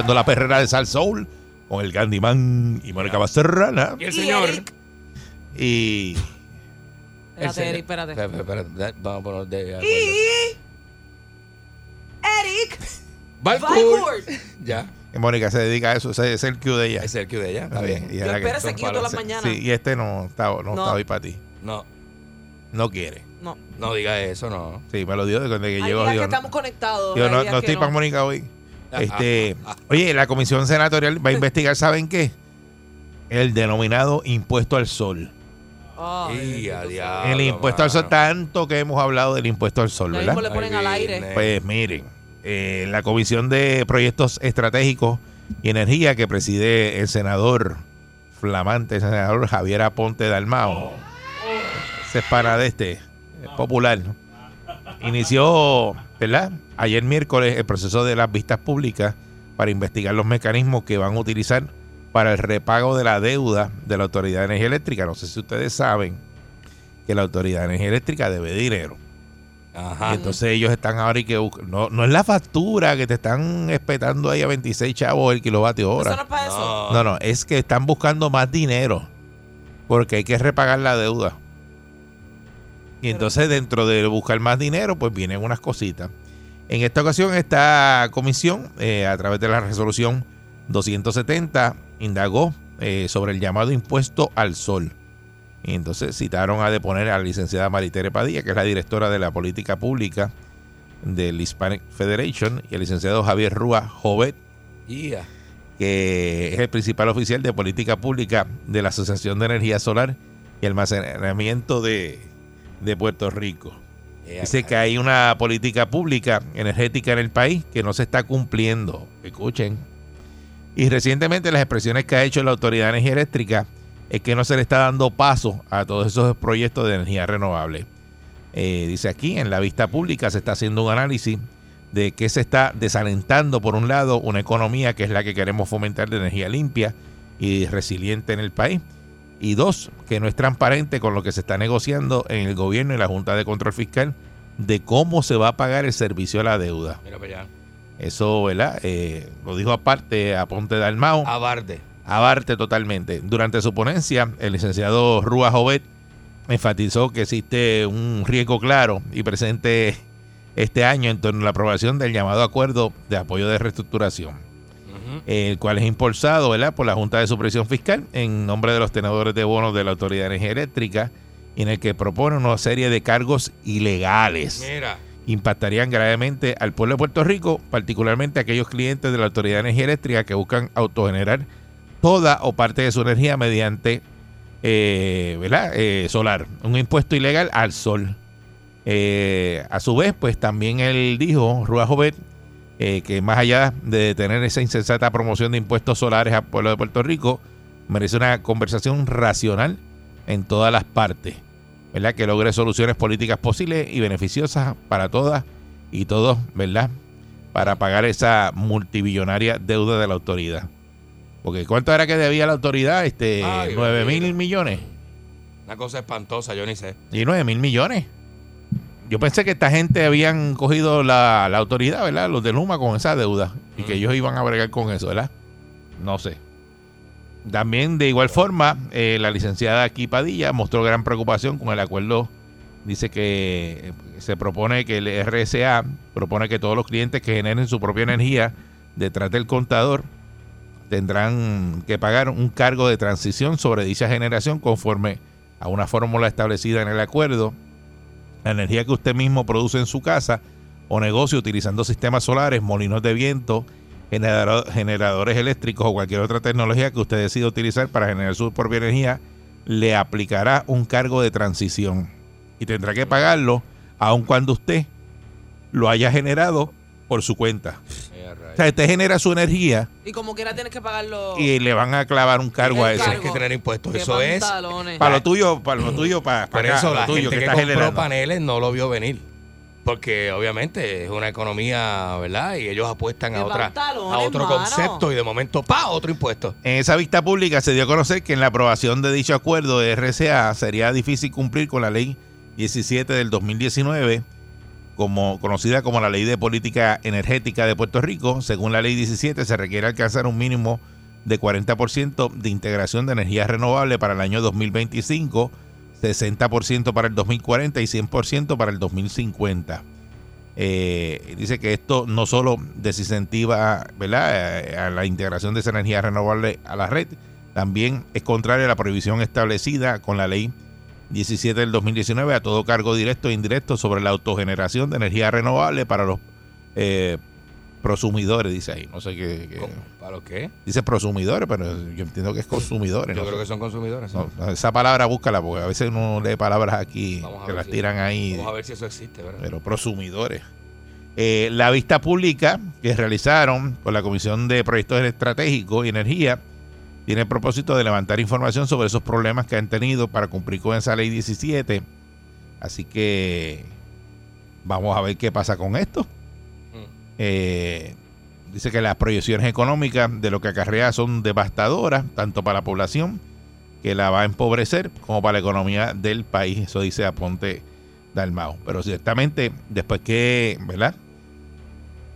Escuchando la perrera de Sal Soul con el Candyman y Mónica Bacerrana. Y el señor. Y Espérate, Eric, espérate. Espérate, Vamos a poner de acuerdo. Y. Eric. Valcourt. Ya. y Mónica se dedica a eso, ese es el cue de ella. Es el que de ella. Está bien. y Yo espero ese todas las palos. mañanas. Sí, y este no está, no, No. está hoy para ti. No, No quiere. No. no diga eso, no. Sí, me lo dio desde que llegó. que estamos conectados. Yo no, estoy para Mónica hoy. Este, oye, la comisión senatorial va a investigar, ¿saben qué? El denominado impuesto al sol. Diablo, el impuesto al sol, tanto que hemos hablado del impuesto al sol, ¿verdad? le ponen Ay, al aire. Pues miren, eh, la Comisión de Proyectos Estratégicos y Energía que preside el senador flamante, el senador Javier Aponte Dalmao, ese es pana de este, es popular, ¿no? inició, ¿verdad? Ayer miércoles el proceso de las vistas públicas para investigar los mecanismos que van a utilizar para el repago de la deuda de la Autoridad de Energía Eléctrica. No sé si ustedes saben que la Autoridad de Energía Eléctrica debe dinero. Ajá. Y entonces ellos están ahora y que no, no es la factura que te están espetando ahí a 26 chavos el kilovatio Eso no hora. es para eso. No. No, no, es que están buscando más dinero porque hay que repagar la deuda. Y entonces dentro de buscar más dinero, pues vienen unas cositas. En esta ocasión, esta comisión, eh, a través de la resolución 270, indagó eh, sobre el llamado impuesto al sol. Y entonces citaron a deponer a la licenciada Maritere Padilla, que es la directora de la política pública del Hispanic Federation, y el licenciado Javier Rúa Jovet, que es el principal oficial de política pública de la Asociación de Energía Solar y Almacenamiento de, de Puerto Rico. Ya, Dice que hay una política pública energética en el país que no se está cumpliendo. Escuchen. Y recientemente las expresiones que ha hecho la Autoridad de Energía Eléctrica es que no se le está dando paso a todos esos proyectos de energía renovable. Eh, dice aquí, en la vista pública se está haciendo un análisis de que se está desalentando, por un lado, una economía que es la que queremos fomentar de energía limpia y resiliente en el país. Y dos, que no es transparente con lo que se está negociando en el gobierno y la Junta de Control Fiscal de cómo se va a pagar el servicio a la deuda. Mira para allá. Eso, ¿verdad? Eh, lo dijo aparte a Ponte Dalmao. Abarde. Abarte totalmente. Durante su ponencia, el licenciado Rúa Jovet enfatizó que existe un riesgo claro y presente este año en torno a la aprobación del llamado acuerdo de apoyo de reestructuración, Ujú. el cual es impulsado ¿verdad? por la Junta de Supervisión Fiscal en nombre de los tenedores de bonos de la Autoridad de Energía Eléctrica, en el que propone una serie de cargos ilegales Mira. impactarían gravemente al pueblo de Puerto Rico, particularmente a aquellos clientes de la Autoridad de Energía Eléctrica que buscan autogenerar toda o parte de su energía mediante eh, ¿verdad? Eh, solar, un impuesto ilegal al sol. Eh, a su vez, pues también él dijo, Rúa Jovet, eh, que más allá de tener esa insensata promoción de impuestos solares al pueblo de Puerto Rico, merece una conversación racional en todas las partes, ¿verdad? Que logre soluciones políticas posibles y beneficiosas para todas y todos, ¿verdad? Para pagar esa multibillonaria deuda de la autoridad. Porque ¿cuánto era que debía la autoridad? Este, Ay, 9 mil millones. Una cosa espantosa, yo ni sé. Y 9 mil millones. Yo pensé que esta gente habían cogido la, la autoridad, ¿verdad? Los de Luma con esa deuda. Y que ellos iban a bregar con eso, ¿verdad? No sé. También, de igual forma, eh, la licenciada aquí Padilla mostró gran preocupación con el acuerdo. Dice que eh, se propone que el RSA propone que todos los clientes que generen su propia energía detrás del contador tendrán que pagar un cargo de transición sobre dicha generación conforme a una fórmula establecida en el acuerdo. La energía que usted mismo produce en su casa o negocio utilizando sistemas solares, molinos de viento, generador- generadores eléctricos o cualquier otra tecnología que usted decida utilizar para generar su propia energía, le aplicará un cargo de transición. Y tendrá que pagarlo aun cuando usted lo haya generado por su cuenta. O sea, usted genera su energía Y como quiera tienes que pagarlo. y le van a clavar un cargo a eso. Tienes que tener impuestos. Qué Eso es. Para lo tuyo, para lo tuyo, para, Por para acá, eso lo la tuyo gente que, está compró generando. paneles no lo vio venir. Porque obviamente es una economía, ¿verdad? Y ellos apuestan a otra a otro mano. concepto y de momento, ¡pa! otro impuesto. En esa vista pública se dio a conocer que en la aprobación de dicho acuerdo de RCA sería difícil cumplir con la ley 17 del 2019, como, conocida como la Ley de Política Energética de Puerto Rico. Según la Ley 17 se requiere alcanzar un mínimo de 40% de integración de energía renovable para el año 2025, 60% para el 2040 y 100% para el 2050. Eh, dice que esto no solo desincentiva ¿verdad? Eh, a la integración de esa energía renovable a la red, también es contraria a la prohibición establecida con la ley 17 del 2019 a todo cargo directo e indirecto sobre la autogeneración de energía renovable para los eh, prosumidores, dice ahí. No sé qué. ¿Para lo qué? dice prosumidores, pero yo entiendo que es consumidores. Yo no creo que son consumidores. No, esa palabra búscala, porque a veces uno lee palabras aquí que las si- tiran ahí Vamos a ver si eso existe, ¿verdad? pero prosumidores. Eh, la vista pública que realizaron por la Comisión de Proyectos Estratégicos y Energía tiene el propósito de levantar información sobre esos problemas que han tenido para cumplir con esa ley 17. Así que vamos a ver qué pasa con esto. Eh, dice que las proyecciones económicas de lo que acarrea son devastadoras, tanto para la población, que la va a empobrecer, como para la economía del país. Eso dice Aponte Dalmao. Pero ciertamente, después que, ¿verdad?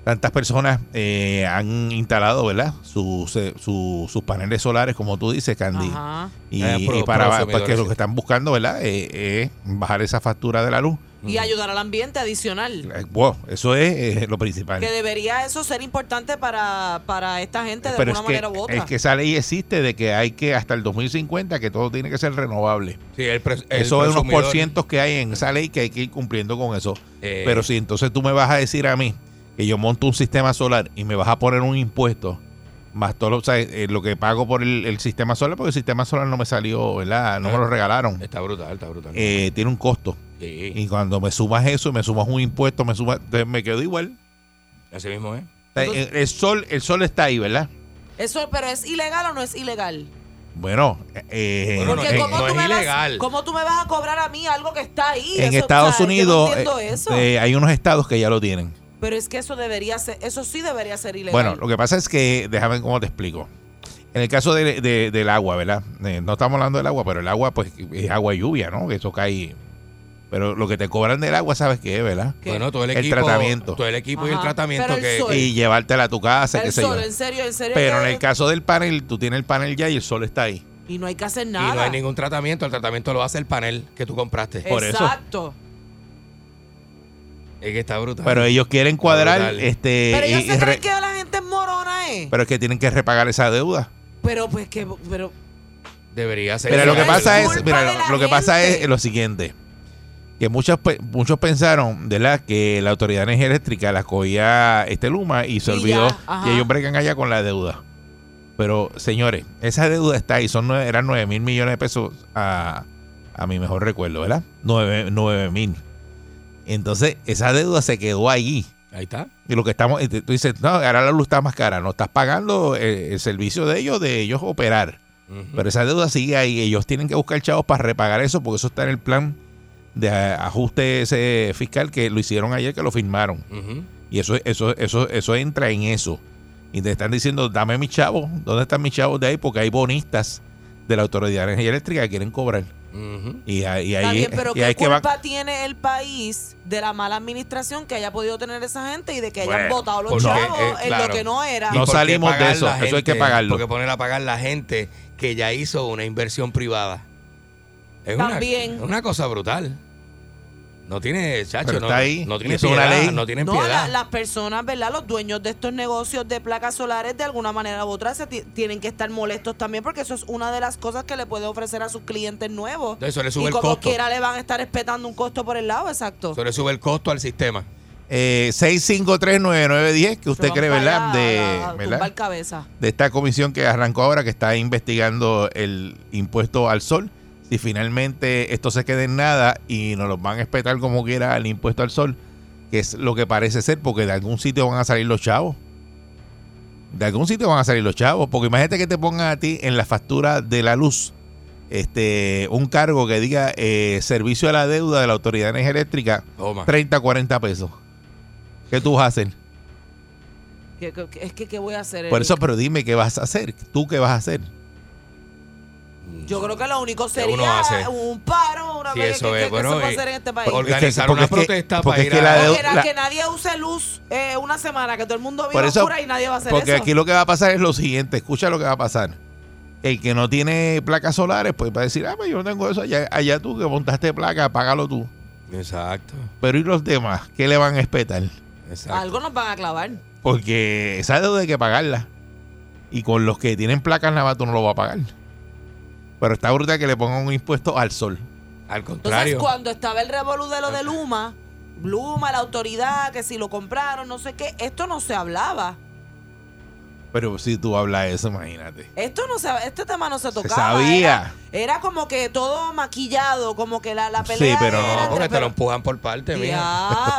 Tantas personas eh, han instalado, ¿verdad? Sus, eh, su- sus paneles solares, como tú dices, Candy. Ajá. Y, Eh, pro- y para porque lo que están buscando, ¿verdad? Eh, es bajar esa factura de la luz. Y ayudar al ambiente adicional. Eh, wow, eso es eh, lo principal. Que debería eso ser importante para, para esta gente de Pero alguna es que, manera u otra. es que esa ley existe de que hay que hasta el 2050 que todo tiene que ser renovable. Sí, el pres- el eso es unos por cientos que hay en esa ley que hay que ir cumpliendo con eso. eh, Pero si entonces tú me vas a decir a mí que yo monto un sistema solar y me vas a poner un impuesto más todo lo, o sea, eh, lo que pago por el, el sistema solar, porque el sistema solar no me salió, ¿verdad? No me lo regalaron. Está brutal, está brutal. Eh, tiene un costo. sí, Y cuando me sumas eso, me sumas un impuesto, me sumas, entonces me quedo igual. así mismo sea, el, el sol, el sol está ahí, ¿verdad? Eso, pero ¿es ilegal o no es ilegal? Bueno, eh, Bueno, no ¿cómo, no tú es me ilegal. Vas, ¿cómo tú me vas a cobrar a mí algo que está ahí? en Eso, Estados o sea, yo Unidos no eh, eh, hay unos estados que ya lo tienen. Pero es que eso debería ser, eso sí debería ser ilegal. Bueno, lo que pasa es que, déjame cómo te explico. En el caso de- de- del agua, ¿verdad? Eh, no estamos hablando del agua, pero el agua, pues, es agua y lluvia, ¿no? Que eso cae. Pero lo que te cobran del agua, ¿sabes qué verdad? ¿Qué? Bueno, todo el El equipo. tratamiento. Todo el equipo y el tratamiento el que. sol. Y llevártela a tu casa, qué el sé sol, yo. en serio, en serio. Pero en el caso del panel, tú tienes el panel ya y el sol está ahí. Y no hay que hacer Y nada. no hay ningún tratamiento. El tratamiento lo hace el panel que tú compraste. por eso. Es que está brutal. Pero ellos quieren cuadrar, este. Pero ellos y- se y creen re- que la gente es morona, ¿eh? pero es que tienen que repagar esa deuda. Pero pues que, pero Debería ser. Mira, lo que pasa es mira, lo, que pasa es lo siguiente, que muchos muchos pensaron, ¿verdad? Que la Autoridad de Energía Eléctrica la cogía este Luma y se Y olvidó ya, y ellos bregan allá con la deuda. Pero, señores, esa deuda está ahí, son nueve- eran 9 mil millones de pesos a, a mi mejor recuerdo, ¿verdad? 9 mil. Entonces, esa deuda se quedó ahí. Ahí está. Y lo que estamos, tú dices, no, ahora la luz está más cara, no estás pagando eh, el servicio de ellos, de ellos operar. Pero esa deuda sigue ahí. Ellos tienen que buscar chavos para repagar eso porque eso está en el plan de ajuste ese fiscal que lo hicieron ayer, que lo firmaron. Y eso, eso, eso, eso entra en eso. Y te están diciendo, dame mis chavos. ¿Dónde están mis chavos de ahí? Porque hay bonistas de la Autoridad de Energía Eléctrica que quieren cobrar. Ujú. Y, ahí- y está ahí, bien, pero y ¿qué ahí que van- culpa tiene el país de la mala administración que haya podido tener esa gente y de que hayan Bueno, votado los chavos eh, en claro. lo que no era? No ¿Y por qué salimos de eso, la eso hay que gente? pagarlo. Porque poner a pagar la gente que ya hizo una inversión privada. Es una- También. es una cosa brutal. No tiene, chacho, Pero no, está ahí, no tiene piedad, ley. no tienen No, piedad. la- las personas, ¿verdad? Los dueños de estos negocios de placas solares, de alguna manera u otra, se ti- tienen que estar molestos también porque eso es una de las cosas que le puede ofrecer a sus clientes nuevos. Eso le sube y el como costo. quiera le van a estar espetando un costo por el lado, exacto. Eso le sube el costo al sistema. Eh, 6539910, que usted cree, ¿verdad? De, ¿verdad? cabeza. de esta comisión que arrancó ahora, que está investigando el impuesto al sol. Si finalmente esto se queda en nada y nos lo van a espetar como quiera el impuesto al sol, que es lo que parece ser, porque de algún sitio van a salir los chavos. De algún sitio van a salir los chavos, porque imagínate que te pongan a ti en la factura de la luz este un cargo que diga eh, servicio a la deuda de la Autoridad de Energía Eléctrica, Toma. 30, 40 pesos. ¿Qué tú vas a hacer? Es que, ¿qué voy a hacer? Por eso, pero dime qué vas a hacer. ¿Tú qué vas a hacer? Yo creo que lo único ¿Qué uno sería hace? un paro, una Sí, vez eso que, es. que- que Bueno, se puede y- hacer en este país. Porque- Organizar porque una es que- protesta porque para es ir que a- la que nadie use luz eh, una semana, que todo el mundo viva Por eso- oscura y nadie va a hacer Porque eso. aquí lo que va a pasar es lo siguiente, escucha lo que va a pasar. El que no tiene placas solares, pues va a decir, ah, pues yo no tengo eso, allá, allá tú que montaste placa, págalo tú. Exacto. Pero ¿y los demás? ¿Qué le van a espetar? Exacto. Algo nos van a clavar. Porque esa deuda hay que pagarla. Y con los que tienen placas nada más tú no lo vas a pagar. Pero está brutal que le pongan un impuesto al sol. Al Entonces, contrario. cuando estaba el revolú de lo de Luma, Luma, la autoridad, que si lo compraron, no sé qué, esto no se hablaba. Pero si tú hablas eso, imagínate. Esto no se, este tema no se Se tocaba. sabía. Era, era como que todo maquillado, como que la, la Sí, pelea. pero era no, entre- porque te lo pero- empujan por parte, mía.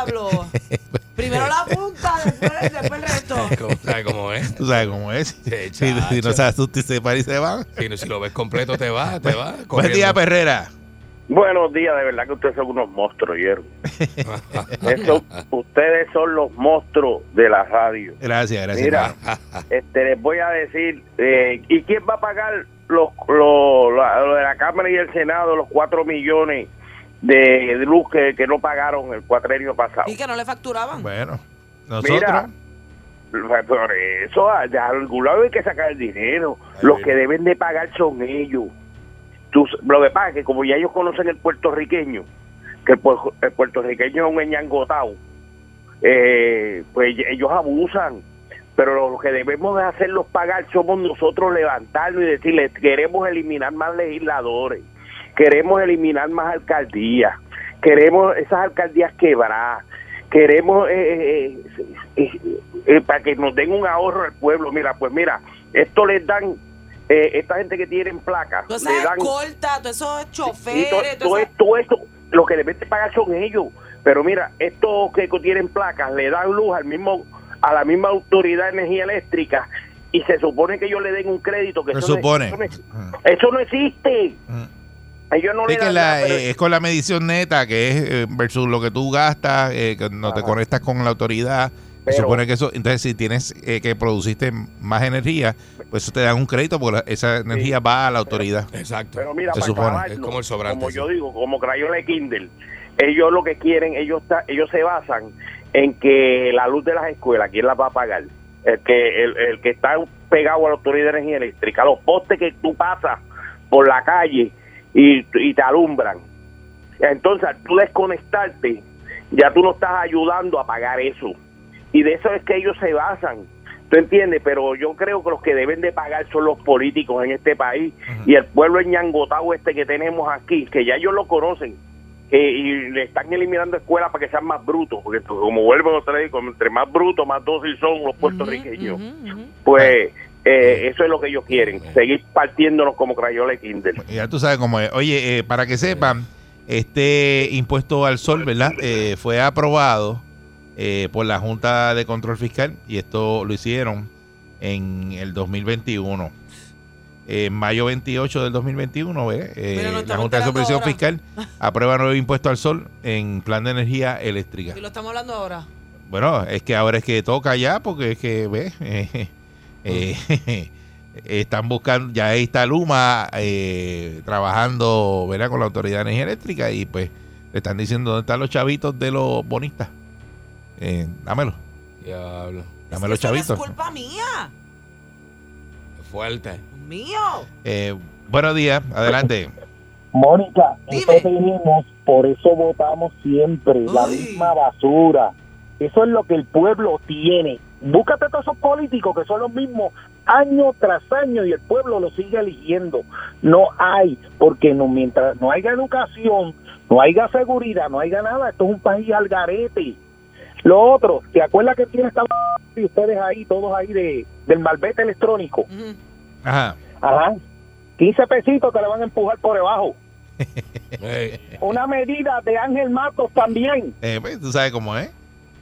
Diablo. Primero la punta, después, después el resto. ¿Sabes cómo es? Tú sabes cómo es. Sí, si, si no chacho. se asusta y se para y se van. Si, si lo ves completo, te vas, te vas. Buen día, Perrera. Buenos días, de verdad que ustedes son unos monstruos, hierro. Eso, ustedes son los monstruos de la radio. Gracias, gracias. Mira, este, les voy a decir, eh, ¿y quién va a pagar los, los- la- lo de la Cámara y el Senado, los cuatro millones de, de luz que, que no pagaron el cuatrenio pasado? Y que no le facturaban. Bueno, nosotros. Mira, por eso, de algún lado hay que sacar el dinero. Los que deben de pagar son ellos. Tú- lo que pasa es que como ya ellos conocen el puertorriqueño, que el, el puertorriqueño es un eñangotado, eh, pues ellos abusan. Pero lo que debemos de hacerlos pagar somos nosotros levantarnos y decirles, queremos eliminar más legisladores, queremos eliminar más alcaldías, queremos esas alcaldías quebradas, queremos eh, eh, eh, para que nos den un ahorro al pueblo. Mira, pues mira, esto les dan, eh, esta gente que tienen placas, Todas le esas dan escoltas, todos esos y choferes, todo, todo esas- esto, esto, lo que deben de pagar son ellos. Pero mira, estos que tienen placas le dan luz al mismo a la misma autoridad de energía eléctrica y se supone que ellos le den un crédito que Se eso no- supone. eso, no, eso no existe. Mm. Ellos no Sí, le que dan la- nada, pero- eh, es con la medición neta, que es eh, versus lo que tú gastas, eh, que no te conectas con la autoridad. Se supone que eso, entonces si tienes eh, que produciste más energía, pues eso te dan un crédito porque la- esa energía va a la autoridad. Exacto. Pero mira, Se para supone. acabarlo, Es como el sobrante, Como sí. yo digo, como Crayola Kindle, ellos lo que quieren, ellos ta- ellos se basan en que la luz de las escuelas, ¿quién la va a pagar? El que, el, el que está pegado a la autoridad de energía eléctrica, los postes que tú pasas por la calle y, y te alumbran. Entonces, al tú desconectarte, ya tú no estás ayudando a pagar eso. Y de eso es que ellos se basan. ¿Tú entiendes? Pero yo creo que los que deben de pagar son los políticos en este país y el pueblo ñangotado este que tenemos aquí, que ya ellos lo conocen. que- y le están eliminando escuelas para que sean más brutos, porque como vuelvo otra vez, entre más brutos, más dóciles son los puertorriqueños. Pues eh, eso es lo que ellos quieren, seguir partiéndonos como crayola y Kindle. Ya tú sabes cómo es. Oye, eh, para que sepan, este impuesto al sol, ¿verdad? Eh, fue aprobado eh, por la Junta de Control Fiscal y esto lo hicieron en el 2021. En mayo 28 del 2021, ¿ve? Eh, la Junta de Supervisión ahora. Fiscal aprueba nuevo impuesto al sol en plan de energía eléctrica. Y lo estamos hablando ahora. Bueno, es que ahora es que toca ya, porque es que, ve, eh, eh, están buscando, ya ahí está Luma eh, trabajando, ¿verdad? Con la Autoridad de Energía Eléctrica y pues le están diciendo dónde están los chavitos de los bonistas. Eh, dámelo, Diablo. Eso no chavitos. es culpa mía. Fuerte. Mío. Eh, buenos días, adelante. Mónica, eso tenemos, por eso votamos siempre, la misma basura. Eso es lo que el pueblo tiene. Búscate todos esos políticos que son los mismos año tras año y el pueblo los sigue eligiendo. No hay, porque no, mientras no haya educación, no haya seguridad, no haya nada, esto es un país al garete. Lo otro, ¿te acuerdas que tiene esta y ustedes ahí, todos ahí de, del malvete electrónico? Ajá. Ajá. 15 pesitos te le van a empujar por debajo. Ey, Una medida de Ángel Matos también. Eh, pues, tú sabes cómo es.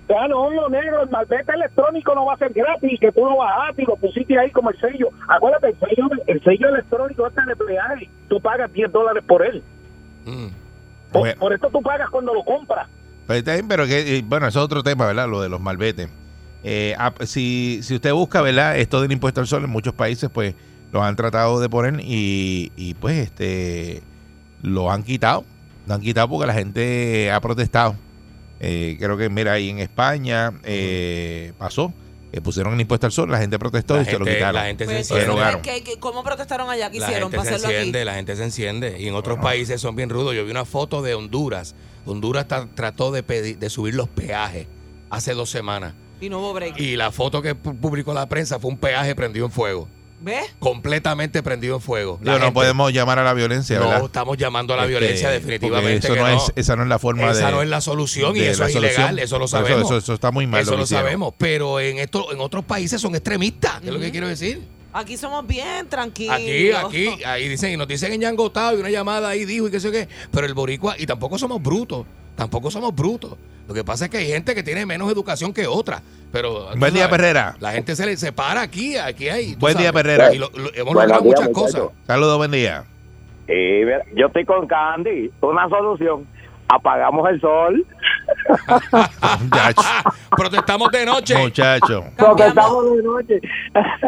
Ya no, lo negro, el malvete electrónico no va a ser gratis, que tú lo bajaste y lo pusiste ahí como el sello. Acuérdate, el sello, el sello electrónico este de peaje, tú pagas 10 dólares por él. mm. Por, Bueno. por esto tú pagas cuando lo compras. Pero que, eh, bueno, eso es otro tema, ¿verdad? Lo de los malbetes. Eh, ah, si, si usted busca, ¿verdad? Esto del impuesto al sol en muchos países, pues lo han tratado de poner y, y, pues este lo han quitado. Lo han quitado porque la gente ha protestado. Eh, creo que, mira, ahí en España eh, pasó. que pusieron el impuesto al sol, la gente protestó La y se lo quitaron. la gente se Pues, enciende. ¿qué- qué- ¿Cómo protestaron allá? ¿Qué La hicieron gente se aquí? enciende, la gente se enciende. Y en otros países son bien rudos. Yo vi una foto de Honduras. Honduras trató de, pedir, de subir los peajes hace dos semanas. Y no hubo break. Y la foto que pu- publicó la prensa fue un peaje prendido en fuego. ¿Ves? Completamente prendido en fuego. La Digo, no gente- podemos llamar a la violencia, No, estamos llamando a la Este, violencia definitivamente. Eso que no no. es, esa no es la forma Esa de. no es la solución y eso es solución. ilegal, eso lo sabemos. Eso, eso está muy mal. Eso lo sabemos, pero en esto, en otros países son extremistas, que es lo que quiero decir. Aquí somos bien tranquilos. Aquí, aquí, ahí dicen, y nos dicen en Yangotado y una llamada ahí dijo y qué sé qué, pero el boricua, y tampoco somos brutos, tampoco somos brutos. Lo que pasa es que hay gente que tiene menos educación que otra, pero... Buen día, sabes, Perrera. La gente se le separa aquí, aquí hay... Buen día, Perrera. Y lo- lo- hemos logrado muchas cosas. Saludos, buen día. Y yo estoy con Candy. Una solución. Apagamos el sol. Muchacho. Protestamos de noche. Muchacho. Porque Cambiamos, estamos de noche.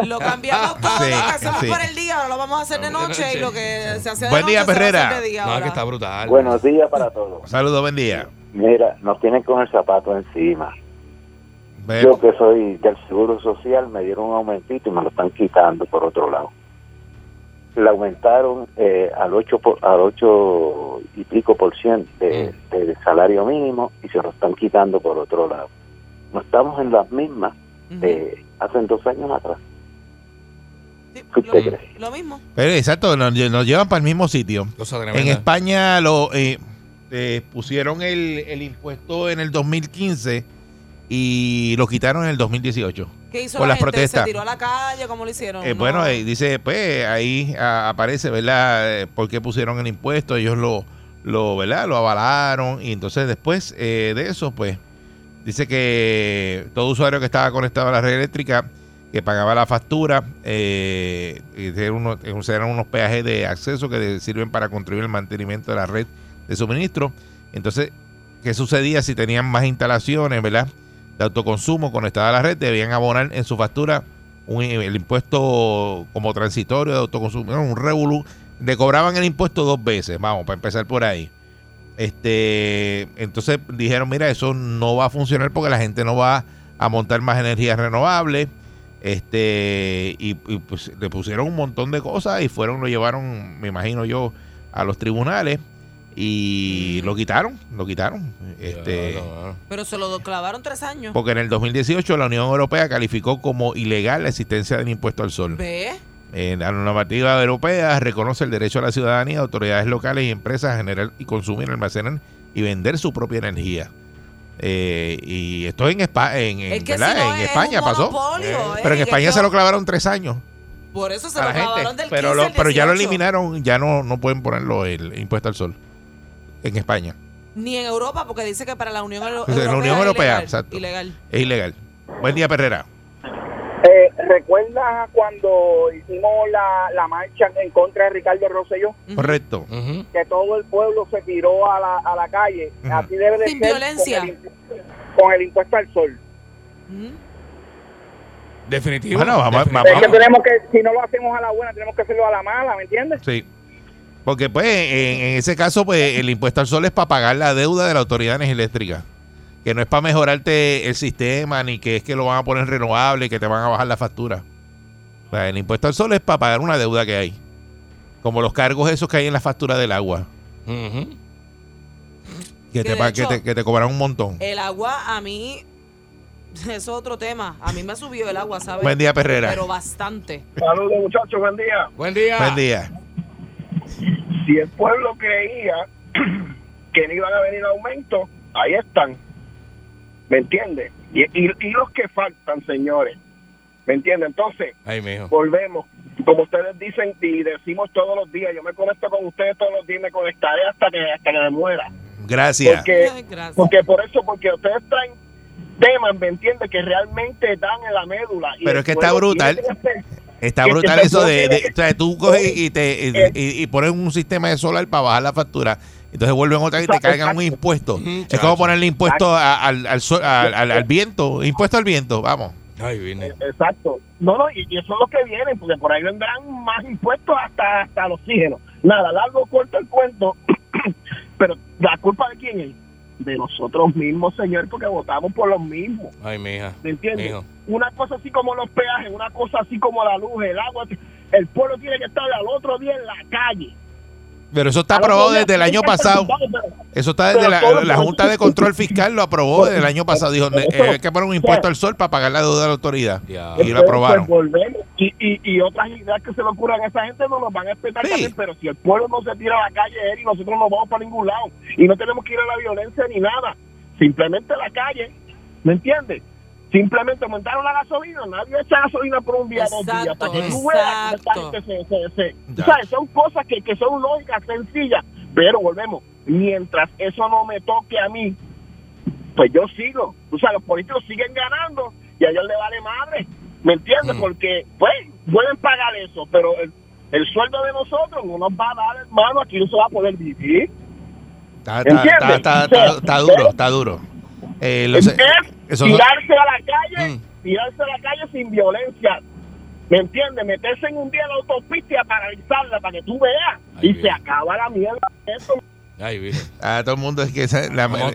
lo cambiamos todo Sí, lo que hacemos sí. por el día, ahora lo vamos a hacer de noche y lo que se hace de Buen noche día, se Perrera. de día No, es ahora. que está brutal. Buenos días para todos. Saludos, buen día. Mira, nos tienen con el zapato encima. Yo que soy del Seguro Social me dieron un aumentito y me lo están quitando por otro lado. Le aumentaron eh, al 8 por, al 8 y pico por ciento de, del salario mínimo y se lo están quitando por otro lado. No estamos en las mismas de hace dos años atrás. Sí, ¿Qué lo, usted cree? lo mismo. Pero exacto, nos, nos llevan para el mismo sitio. En. España lo eh, eh, pusieron el, el impuesto en el 2015 y lo quitaron en el 2018. ¿Qué hizo Por la las gente? protestas. ¿Se tiró a la calle? ¿Cómo lo hicieron? Eh, No. Bueno, eh, dice, pues ahí ah, aparece, ¿verdad? Eh, ¿Por qué pusieron el impuesto? Ellos lo, lo ¿verdad? Lo avalaron y entonces después eh, de eso, pues dice que todo usuario que estaba conectado a la red eléctrica que pagaba la factura, eh, y eran unos, eran unos peajes de acceso que sirven para contribuir al mantenimiento de la red de suministro. Entonces, ¿qué sucedía si tenían más instalaciones, ¿verdad? De autoconsumo conectadas a la red, debían abonar en su factura un- el impuesto como transitorio de autoconsumo, un revolú. Le cobraban el impuesto dos veces, vamos, para empezar por ahí. Este, entonces dijeron, mira, eso no va a funcionar porque la gente no va a montar más energías renovables. Este, y, y, pues le pusieron un montón de cosas y fueron, lo llevaron, me imagino yo, a los tribunales y lo quitaron, lo quitaron. Este, Ya, no, no. Pero se lo clavaron tres años. porque en el 2018 la Unión Europea calificó como ilegal la existencia del impuesto al sol. ¿Ve? Eh, la normativa europea reconoce el derecho a la ciudadanía, autoridades locales y empresas a generar y consumir, almacenar y vender su propia energía. Eh, y esto en, Espa- en, en, Es que ¿verdad? si no en es España pasó. monopolio, eh, Pero en España es se lo clavaron tres años Por eso se lo la clavaron del Pero, 15 lo- al pero ya lo 18. eliminaron, ya no, no pueden ponerlo el impuesto al sol en España. Ni en Europa, porque dice que para la Unión Euro- En la Europea. Unión es Europea, ilegal, exacto. Ilegal. Es ilegal. Buen día, Perrera. Eh, ¿Recuerdas cuando hicimos la, la marcha en contra de Ricardo Rosselló? Correcto. Ujú. Que todo el pueblo se tiró a la, a la calle. Ujú. Así debe de Sin ser violencia. Con, el, con el impuesto al sol. Ujú. Definitivo. Bueno, vamos- definitivo. Es que tenemos que, si no lo hacemos a la buena, tenemos que hacerlo a la mala, ¿me entiendes? Sí. Porque pues en, en ese caso pues el impuesto al sol es para pagar la deuda de la autoridad de energía eléctrica. Que no es para mejorarte el sistema ni que es que lo van a poner renovable y que te van a bajar la factura. O sea, el impuesto al sol es para pagar una deuda que hay. Como los cargos esos que hay en la factura del agua. Que, Que te, que, hecho- te, que te cobran un montón. El agua, a mí. Eso es otro tema. A mí me ha subido el agua, ¿sabes? Buen día, Perrera. Pero bastante. Saludos, muchachos, buen día. Buen día. Buen día. Si el pueblo creía que no iban a venir aumentos, ahí están. ¿Me entiendes? Y, y, y los que faltan, señores. ¿Me entiendes? Entonces, Ay, volvemos. Como ustedes dicen y decimos todos los días, yo me conecto con ustedes todos los días y me conectaré hasta que, hasta que me muera. Gracias. Porque, Ay, gracias. porque por eso, porque ustedes traen temas, ¿me entiendes? Que realmente dan en la médula. Y Pero el es que está brutal. Está brutal eso de, de- o sea, tú coges y te y, y- y pones un sistema de solar para bajar la factura. Entonces vuelven otra vez y te cargan un impuesto. Es como ponerle impuesto a- al, al, sol- al, al- al viento. Impuesto al viento, vamos. Ay, vine. Exacto. No, no, y, y eso es lo que viene, porque por ahí vendrán más impuestos hasta, hasta el oxígeno. Nada, largo, corto el cuento. Pero la culpa de quién es? De nosotros mismos, señor, porque votamos por los mismos. Ay, mija. ¿Me entiendes? Mijo. Una cosa así como los peajes, una cosa así como la luz, el agua. El pueblo tiene que estar al otro día en la calle. Pero eso está aprobado desde el año pasado. Eso está desde la, Junta de Control Fiscal lo aprobó desde el año pasado. Dijo, "Eh, hay que poner un impuesto al sol para pagar la deuda de la autoridad. Y lo Pues, aprobaron. Y, y, y otras ideas que se le ocurran a esa gente no nos van a respetar Sí. también, pero si el pueblo no se tira a la calle, Eri, nosotros no vamos para ningún lado. Y no tenemos que ir a la violencia ni nada. Simplemente a la calle, ¿me entiendes? Simplemente aumentaron la gasolina, nadie echa gasolina por un día, dos días, Exacto, para que tú veas que exacto. se, se, se- Ya. ¿sabes? Son cosas que, que son lógicas, sencillas, pero volvemos, mientras eso no me toque a mí, pues yo sigo. O sea, los políticos siguen ganando y a ellos les vale madre. ¿Me entiendes? Mm. Porque, pues, pueden pagar eso, pero el, el sueldo de nosotros no nos va a dar, hermano. Aquí no se va a poder vivir. Está, está- ¿Entiendes? está- está- está- está duro, está duro. Eh, lo Es sé- eso no- tirarse a la calle, Mm. tirarse a la calle sin violencia. ¿Me entiendes? Meterse en un día en la autopista y paralizarla para que tú veas. Ay, y bien. se acaba la mierda. Eso Ay, a todo el mundo es que esa- la- Estamos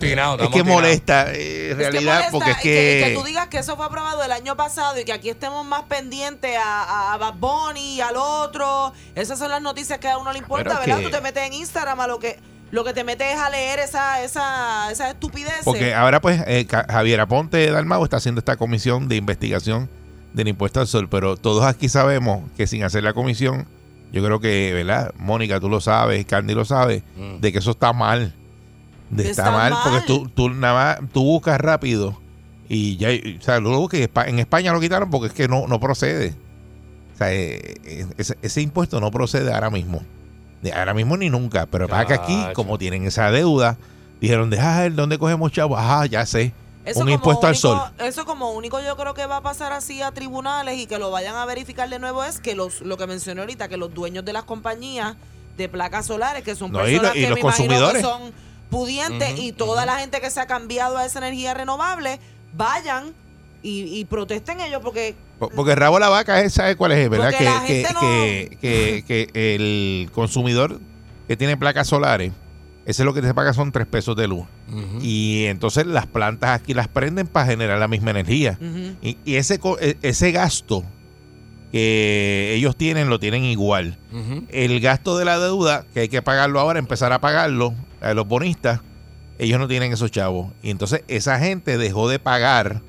es que molesta eh, en Es que realidad molesta porque es que, que, que tú digas que eso fue aprobado el año pasado y que aquí estemos más pendientes a, a Bad Bunny y al otro. Esas son las noticias que a uno le importa, Pero ¿verdad? que- Tú te metes en Instagram a lo que lo que te metes es a leer esa esa esa estupidez. porque ahora pues eh, Javier Aponte Dalmau está haciendo esta comisión de investigación del impuesto al sol, pero todos aquí sabemos que sin hacer la comisión, yo creo que, ¿verdad? Mónica, tú lo sabes, Candy lo sabe, Mm. de que eso está mal. De está, Está mal, porque tú, tú nada más, tú buscas rápido y ya, o sea, luego que en España lo quitaron porque es que no, no procede. O sea, eh, eh, ese, ese impuesto no procede ahora mismo. Ahora mismo ni nunca. Pero pasa que aquí, como tienen esa deuda, dijeron, deja ver dónde cogemos chavos. Ajá, ya sé. Eso un como impuesto al único- sol. Eso como único yo creo que va a pasar así a tribunales y que lo vayan a verificar de nuevo es que los lo que mencioné ahorita, que los dueños de las compañías de placas solares, que son No, y personas lo- y que los me imagino consumidores. que son pudientes y toda la gente que se ha cambiado a esa energía renovable, vayan y, y protesten ellos porque Po- Porque rabo la vaca es, ¿sabe cuál es? ¿Verdad? Que, que, no- que, que- que el consumidor que tiene placas solares, ese es lo que te paga son tres pesos de luz. Y entonces las plantas aquí las prenden para generar la misma energía. Y, y ese, co- e- ese gasto que ellos tienen, lo tienen igual. El gasto de la deuda, que hay que pagarlo ahora, empezar a pagarlo a los bonistas, ellos no tienen esos chavos. Y entonces esa gente dejó de pagar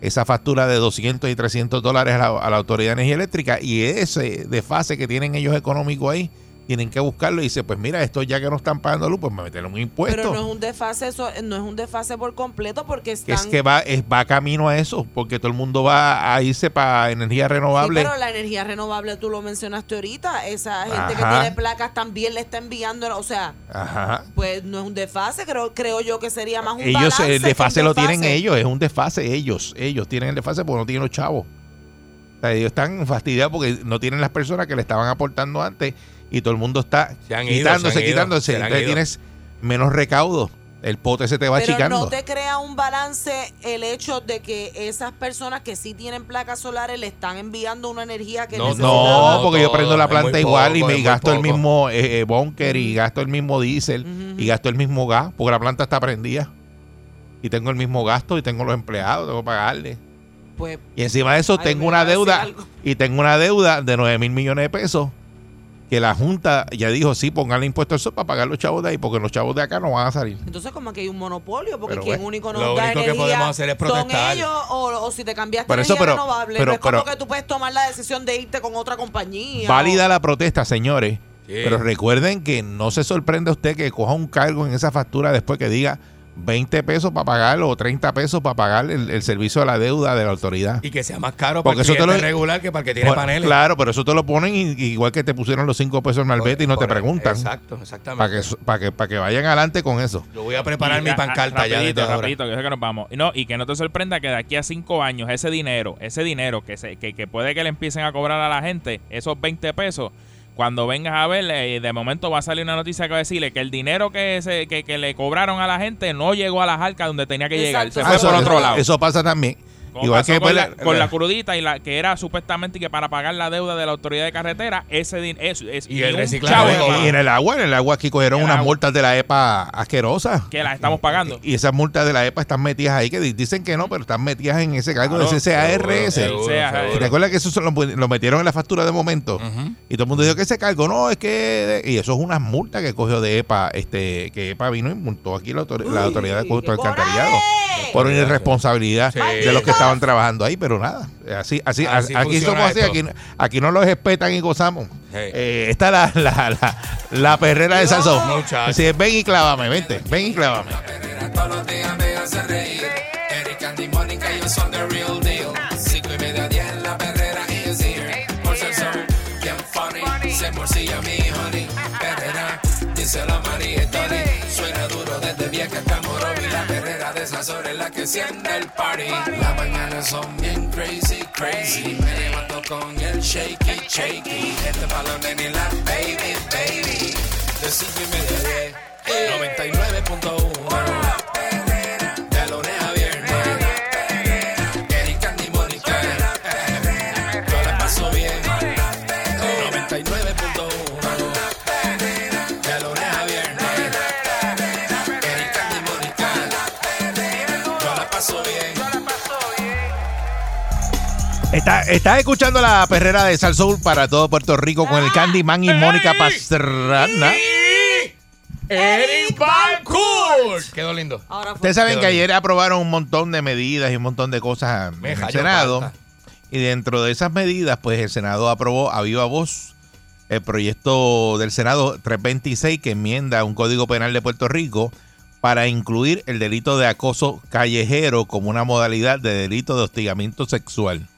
esa factura de 200 y 300 dólares a la, a la Autoridad de Energía Eléctrica y ese desfase que tienen ellos económico ahí, tienen que buscarlo y dice, pues mira, esto ya que no están pagando luz, pues me meten un impuesto. pero no es un desfase eso, no es un desfase por completo porque que están es que va, es, va camino a eso, porque todo el mundo va a irse para energía Sí, renovable. pero la energía renovable tú lo mencionaste ahorita, esa gente que tiene placas también le está enviando, o sea, Ajá. pues no es un desfase, creo, creo yo que sería más un Ellos balance el desfase lo tienen ellos, es un desfase ellos, ellos tienen el desfase porque no tienen los chavos. O sea, ellos están fastidiados porque no tienen las personas que le estaban aportando antes y todo el mundo está han quitándose, ido, quitándose. Entonces tienes menos recaudo. El pote se te va Pero achicando. no te crea un balance el hecho de que esas personas que sí tienen placas solares le están enviando una energía que No. No, porque yo prendo la planta igual y me gasto el mismo eh, eh, bunker y gasto el mismo diésel y gasto el mismo gas, porque la planta está prendida. Y tengo el mismo gasto y tengo los empleados, tengo que pagarle. Pues Y encima de eso Ay, tengo una deuda y tengo una deuda de 9 mil millones de pesos que la Junta ya dijo, sí, pónganle impuesto al sol para pagar los chavos de ahí, porque los chavos de acá no van a salir. entonces como que hay un monopolio, porque Pero quien bueno, único lo nos da único que energía podemos hacer es son protestar. ellos o, o si te cambiaste Por a eso, energía pero- renovable, pero- no es como pero- que tú puedes tomar la decisión de irte con otra compañía. Válida la protesta, señores. Sí. Pero recuerden que no se sorprende usted que coja un cargo en esa factura después que diga 20 pesos para pagar o 30 pesos para pagar el, el servicio de la deuda de la autoridad. Y que sea más caro Porque para el eso te lo- regular que para el que tiene Bueno, paneles. Claro, pero eso te lo ponen y- igual que te pusieron los 5 pesos en Malvete y no te preguntan. Exacto, Para exactamente. que, para, que, para que vayan adelante con eso. Yo voy a preparar Y mi pancarta ya rapidito, desde ahora. rapidito, que yo sé que nos vamos. Y No, y que no te sorprenda que de aquí a cinco años ese dinero, ese dinero que, se, que, que puede que le empiecen a cobrar a la gente, esos 20 pesos, cuando vengas a ver, eh, de momento va a salir una noticia que va a decirle que el dinero que, se, que, que le cobraron a la gente no llegó a las arcas donde tenía que llegar. Se fue Ah, eso, por otro eso- lado. Eso pasa también. Igual pasó que con, la, la- con la crudita y la que era supuestamente que para pagar la deuda de la autoridad de carretera, ese dinero es, es Y el un reciclaje, chavo oye, nomás y en el agua, en el agua aquí cogieron unas agua. multas de la EPA asquerosas. que las estamos pagando. Y esas multas de la EPA están metidas ahí, que di- dicen que no, pero están metidas en ese cargo Claro, de CCARS. seguro, Sí, ajá. seguro. ¿Te acuerdas que eso lo, lo metieron en la factura de momento? Y todo el mundo dijo que ese cargo no, es que. Y eso es una multa que cogió de EPA, este, que EPA vino y multó aquí la, autor- la autoridad de Costo ¡Qué Alcantarillado por una irresponsabilidad Sí. de los que estaban trabajando ahí, pero nada. Así, así, Así aquí somos así, aquí, aquí no los respetan y gozamos. Sí. Eh, esta es la, la, la, la perrera de Sazón. Muchacho. Así es, ven y clávame, vente, ven y clávame. Todos los días me hace reír. Eric, Andy, Mónica, ellos son the real deal. Cinco y media, diez, la perrera is here. Por ser son bien funny. Se morcilla mi honey. Perrera, dice la María y Tony. Suena duro desde vieja hasta Perrera de esas horas es la que enciende el party. Las mañanas son bien crazy, crazy. Me levanto con el shaky, shaky. Este balón en la baby, baby. De cinco y media, diez. 99.1 Está, estás escuchando la perrera de Salsoul para todo Puerto Rico con el Candyman y Mónica Pastrana. Eric. Quedó lindo. Ustedes saben que ayer aprobaron un montón de medidas y un montón de cosas en el Senado. Y dentro de esas medidas, pues el Senado aprobó a viva voz el proyecto del Senado 326 que enmienda un código penal de Puerto Rico para incluir el delito de acoso callejero como una modalidad de delito de hostigamiento sexual.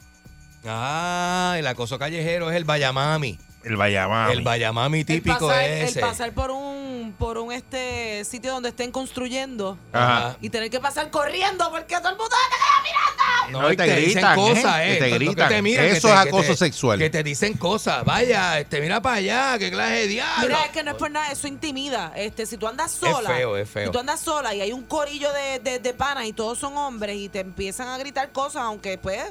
Ah, el acoso callejero es el Bayamami. El Bayamami. El Bayamami El típico pasar, es el ese. pasar por un por un este sitio donde estén construyendo Ajá. y tener que pasar corriendo porque todo el mundo te queda mirando. No, No, y te te, dicen gritan, cosas, ¿eh? eh. Que te gritan. miran, que Eso te- es que acoso te- sexual. Que te dicen cosas. Vaya, este, mira para allá, qué clase de diablo. Mira, es que no es por nada, eso intimida. Este, si tú andas sola, feo, es feo. si tú andas sola y hay un corillo de, de, de panas y todos son hombres y te empiezan a gritar cosas, aunque pues,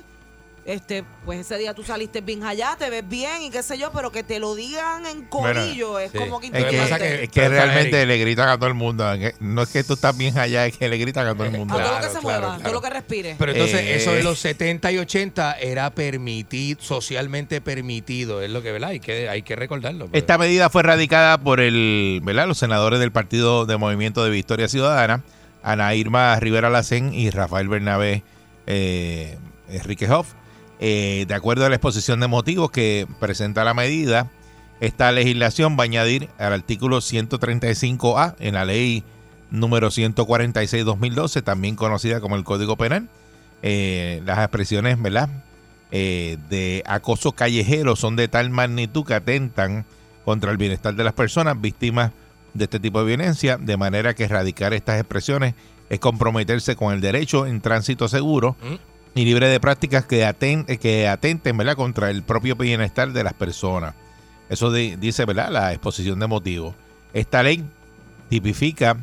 este, pues ese día tú saliste bien allá, te ves bien y qué sé yo, pero que te lo digan en corillo es sí. como que Es que es que realmente Eric. le gritan a todo el mundo. No es que tú estás bien allá, es que le gritan a todo el mundo. a todo lo que se claro, mueva, claro. todo lo que respire. Pero entonces, Eh, eso en los 70 y 80 era permitido, socialmente permitido. Es lo que, ¿verdad? Hay que, hay que recordarlo. Esta medida fue radicada por el, ¿verdad? los senadores del Partido de Movimiento de Victoria Ciudadana, Ana Irma Rivera Lacén y Rafael Bernabé eh, Enrique Hoff. Eh, de acuerdo a la exposición de motivos que presenta la medida, esta legislación va a añadir al artículo 135A en la ley número 146-2012, también conocida como el Código Penal, eh, las expresiones, eh, de acoso callejero son de tal magnitud que atentan contra el bienestar de las personas víctimas de este tipo de violencia, de manera que erradicar estas expresiones es comprometerse con el derecho en tránsito seguro y libre de prácticas que, aten- que atenten ¿verdad? contra el propio bienestar de las personas. Eso di- dice ¿verdad? la exposición de motivos. Esta ley tipifica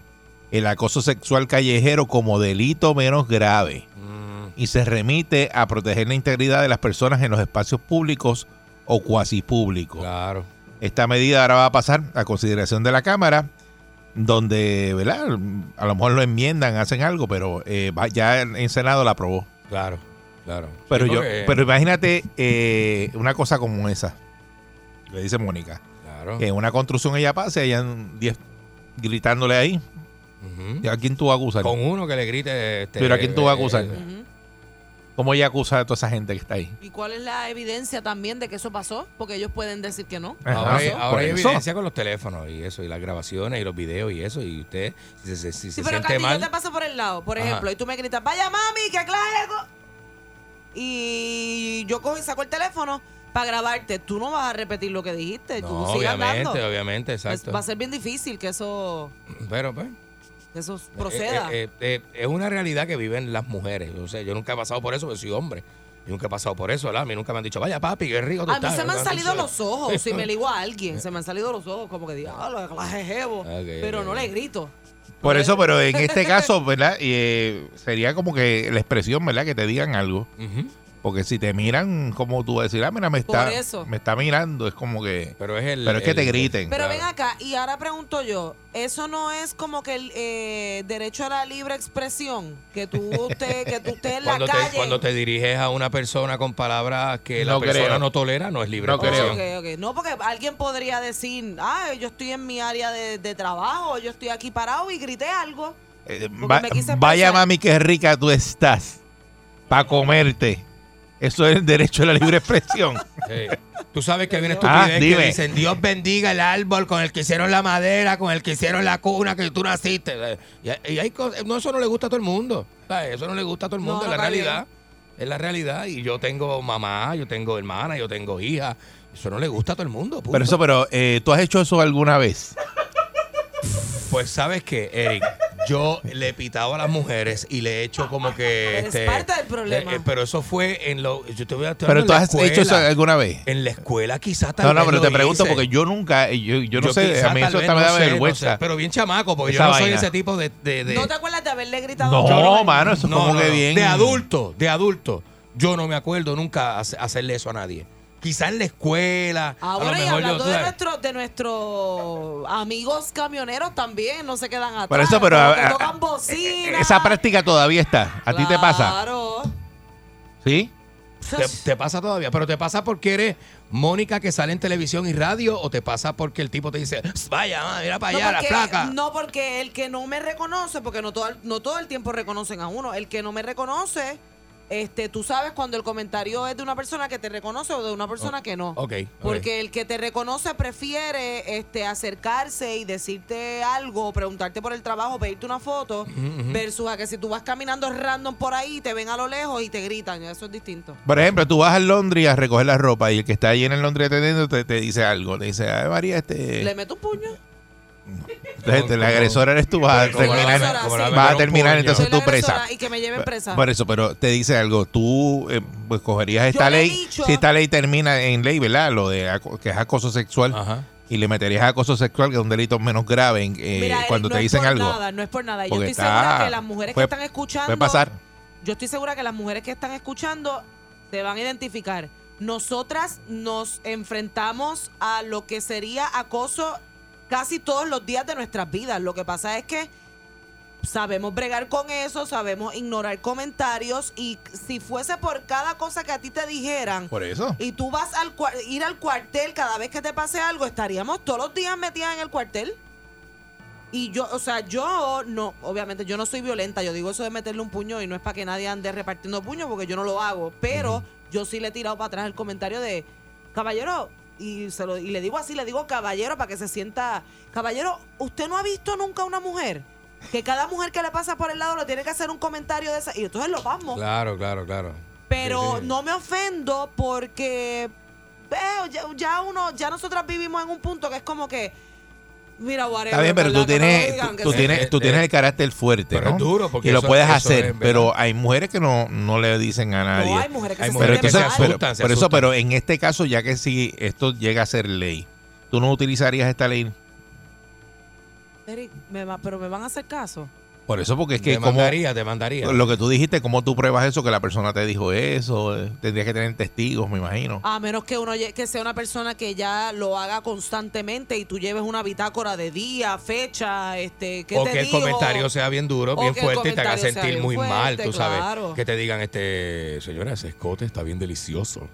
el acoso sexual callejero como delito menos grave Mm, y se remite a proteger la integridad de las personas en los espacios públicos o cuasi públicos. claro. Esta medida ahora va a pasar a consideración de la Cámara, donde, ¿verdad? A lo mejor lo enmiendan, hacen algo, pero eh, ya en Senado la aprobó. Claro, claro. Pero Sí, yo, porque- pero imagínate eh, una cosa como esa, le dice Mónica, Claro. que en una construcción ella pase, hayan 10 gritándole ahí. Ujú. ¿Y ¿A quién tú vas a acusar? Con uno que le grite. Este, Pero ¿a quién tú vas a eh, acusar? eh, Ujú. ¿Cómo ella acusa a toda esa gente que está ahí? ¿Y cuál es la evidencia también de que eso pasó? Porque ellos pueden decir que no. Ahora hay, ahora hay eso. evidencia con los teléfonos y eso, y las grabaciones y los videos y eso, y usted, si se, si se Sí, pero siente mal. yo te paso por el lado, por Ajá. ejemplo, y tú me gritas, vaya mami, que claro. Y yo cojo y saco el teléfono para grabarte. Tú no vas a repetir lo que dijiste. No, tú sigas obviamente, dando. obviamente, Pues exacto. va a ser bien difícil que eso, Pero, pues. Que eso proceda. Eh, eh, eh, eh, es una realidad que viven las mujeres. Yo nunca he pasado por eso, porque soy hombre. Yo nunca he pasado por eso, ¿verdad? A mí nunca me han dicho, vaya papi, qué rico tú a mí estás", se me han salido los ojos. Si me ligo a alguien, se me han salido los ojos como que que clase de jevo. Pero no le grito. Por eso, pero en este caso, ¿verdad? Y, eh, sería como que la expresión, ¿verdad? Que te digan algo. Ujú. Porque si te miran, como tú vas a decir, ah, mira, me está, eso. me está mirando, es como que. Pero es el. Pero es que el- te griten. Pero Claro. ven acá, y ahora pregunto yo, ¿eso no es como que el eh, derecho a la libre expresión? Que tú usted, que tú estés en la Cuando te, calle. cuando te diriges a una persona con palabras que la persona creo. no tolera, no es libre No expresión. creo. No, porque alguien podría decir, ah, yo estoy en mi área de, de trabajo, yo estoy aquí parado y grité algo. Eh, va- vaya mami, qué rica tú estás. Para comerte. Eso es el derecho a la libre expresión. Sí. Tú sabes que hay una Ah, estupidez dime. que dicen Dios bendiga el árbol con el que hicieron la madera, con el que hicieron la cuna que tú naciste. Y, y hay cosas, no, eso no le gusta a todo el mundo. Eso no le gusta a todo el mundo, no es la bien. realidad. Es la realidad. Y yo tengo mamá, yo tengo hermana, yo tengo hija. Eso no le gusta a todo el mundo. punto. Pero eso, pero eh, ¿tú has hecho eso alguna vez? Pues sabes que, Eric, yo le he pitado a las mujeres y le he hecho como que... Eres este, parte del problema. eh, eh, pero eso fue en lo... Yo te voy a Pero tú has hecho eso escuela. alguna vez. En la escuela quizás tal No, no, pero te pregunto hice. porque yo nunca, eh, yo, yo no sé, quizás a mí eso hasta me no da sé, vergüenza. no sé, pero bien chamaco, porque Esa yo no soy vaina. ese tipo de... de- de- ¿No te acuerdas de haberle gritado? No, a alguien? mano, eso es No, como no, que no. bien. De adulto, de adulto. Yo no me acuerdo nunca hace- hacerle eso a nadie. Quizás en la escuela. a Ahora lo y mejor hablando de, nuestro, de nuestros amigos camioneros también, no se quedan atrás. Por eso, pero, ah, tocan ah, bocina. Esa práctica todavía está. ¿A ti te pasa? Claro. ¿Sí? Te, te pasa todavía, pero te pasa porque eres Mónica que sale en televisión y radio o te pasa porque el tipo te dice, vaya, ma, mira para allá, no, la porque, flaca. no, porque el que no me reconoce, porque no todo, no todo el tiempo reconocen a uno, el que no me reconoce, este, tú sabes cuando el comentario es de una persona que te reconoce o de una persona que no. Ok, ok. Porque el que te reconoce prefiere este, acercarse y decirte algo, preguntarte por el trabajo, pedirte una foto, versus a que si tú vas caminando random por ahí, te ven a lo lejos y te gritan. Eso es distinto. Por ejemplo, tú vas al Londres a recoger la ropa y el que está ahí en el Londres atendiendo te, te dice algo. Te dice, ay María, este... Le meto un puño. Entonces, el agresor eres tú, vas a la- terminar, la vas a terminar entonces la tú presa. agresora y que me lleven presa. Por eso, pero te dice algo. Tú eh, pues cogerías esta ley. dicho- si esta ley termina en ley, ¿verdad? Lo de que es acoso sexual. Ajá. Y le meterías acoso sexual, que es un delito menos grave eh, Mira, Eric, cuando no te es por algo. Nada, no es por nada. Yo estoy está- segura que las mujeres puede- que están escuchando. Puede pasar. Yo estoy segura que las mujeres que están escuchando se van a identificar. Nosotras nos enfrentamos a lo que sería acoso casi todos los días de nuestras vidas. Lo que pasa es que sabemos bregar con eso, sabemos ignorar comentarios y si fuese por cada cosa que a ti te dijeran Por eso. y tú vas al ir al cuartel cada vez que te pase algo, estaríamos todos los días metidas en el cuartel. Y yo, o sea, yo no, obviamente yo no soy violenta, yo digo eso de meterle un puño y no es para que nadie ande repartiendo puños porque yo no lo hago, pero yo sí le he tirado para atrás el comentario de, caballero, y, se lo, y le digo así, le digo caballero para que se sienta, caballero, ¿usted no ha visto nunca una mujer? Que cada mujer que le pasa por el lado le tiene que hacer un comentario de esa, y entonces lo pasmo. Claro, claro, claro. Pero Sí, sí. no me ofendo porque veo, ya, ya uno, ya nosotras vivimos en un punto que es como que, mira, whatever, Está bien, pero tú me lo tienes, digan, tú, tú tienes, tú Eh, tienes eh, el carácter fuerte, pero ¿no? es duro, porque y lo eso- puedes eso hacer, pero hay mujeres que no, no le dicen a nadie. No, hay mujeres que Hay se pero mujeres que se mal. pero- asustan, se por eso, asustan. pero en este caso, ya que si esto llega a ser ley, ¿tú no utilizarías esta ley? Eric, me va- pero me van a hacer caso. Por eso, porque es te que como mandaría, te mandaría. lo que tú dijiste, ¿cómo tú pruebas eso? Que la persona te dijo eso, eh, tendrías que tener testigos, me imagino. A menos que uno que sea una persona que ya lo haga constantemente y tú lleves una bitácora de día, fecha, este, ¿qué o te que el comentario sea bien duro, O bien fuerte y te haga sentir muy mal, tú sabes. Que te digan, este, señora, ese escote está bien delicioso.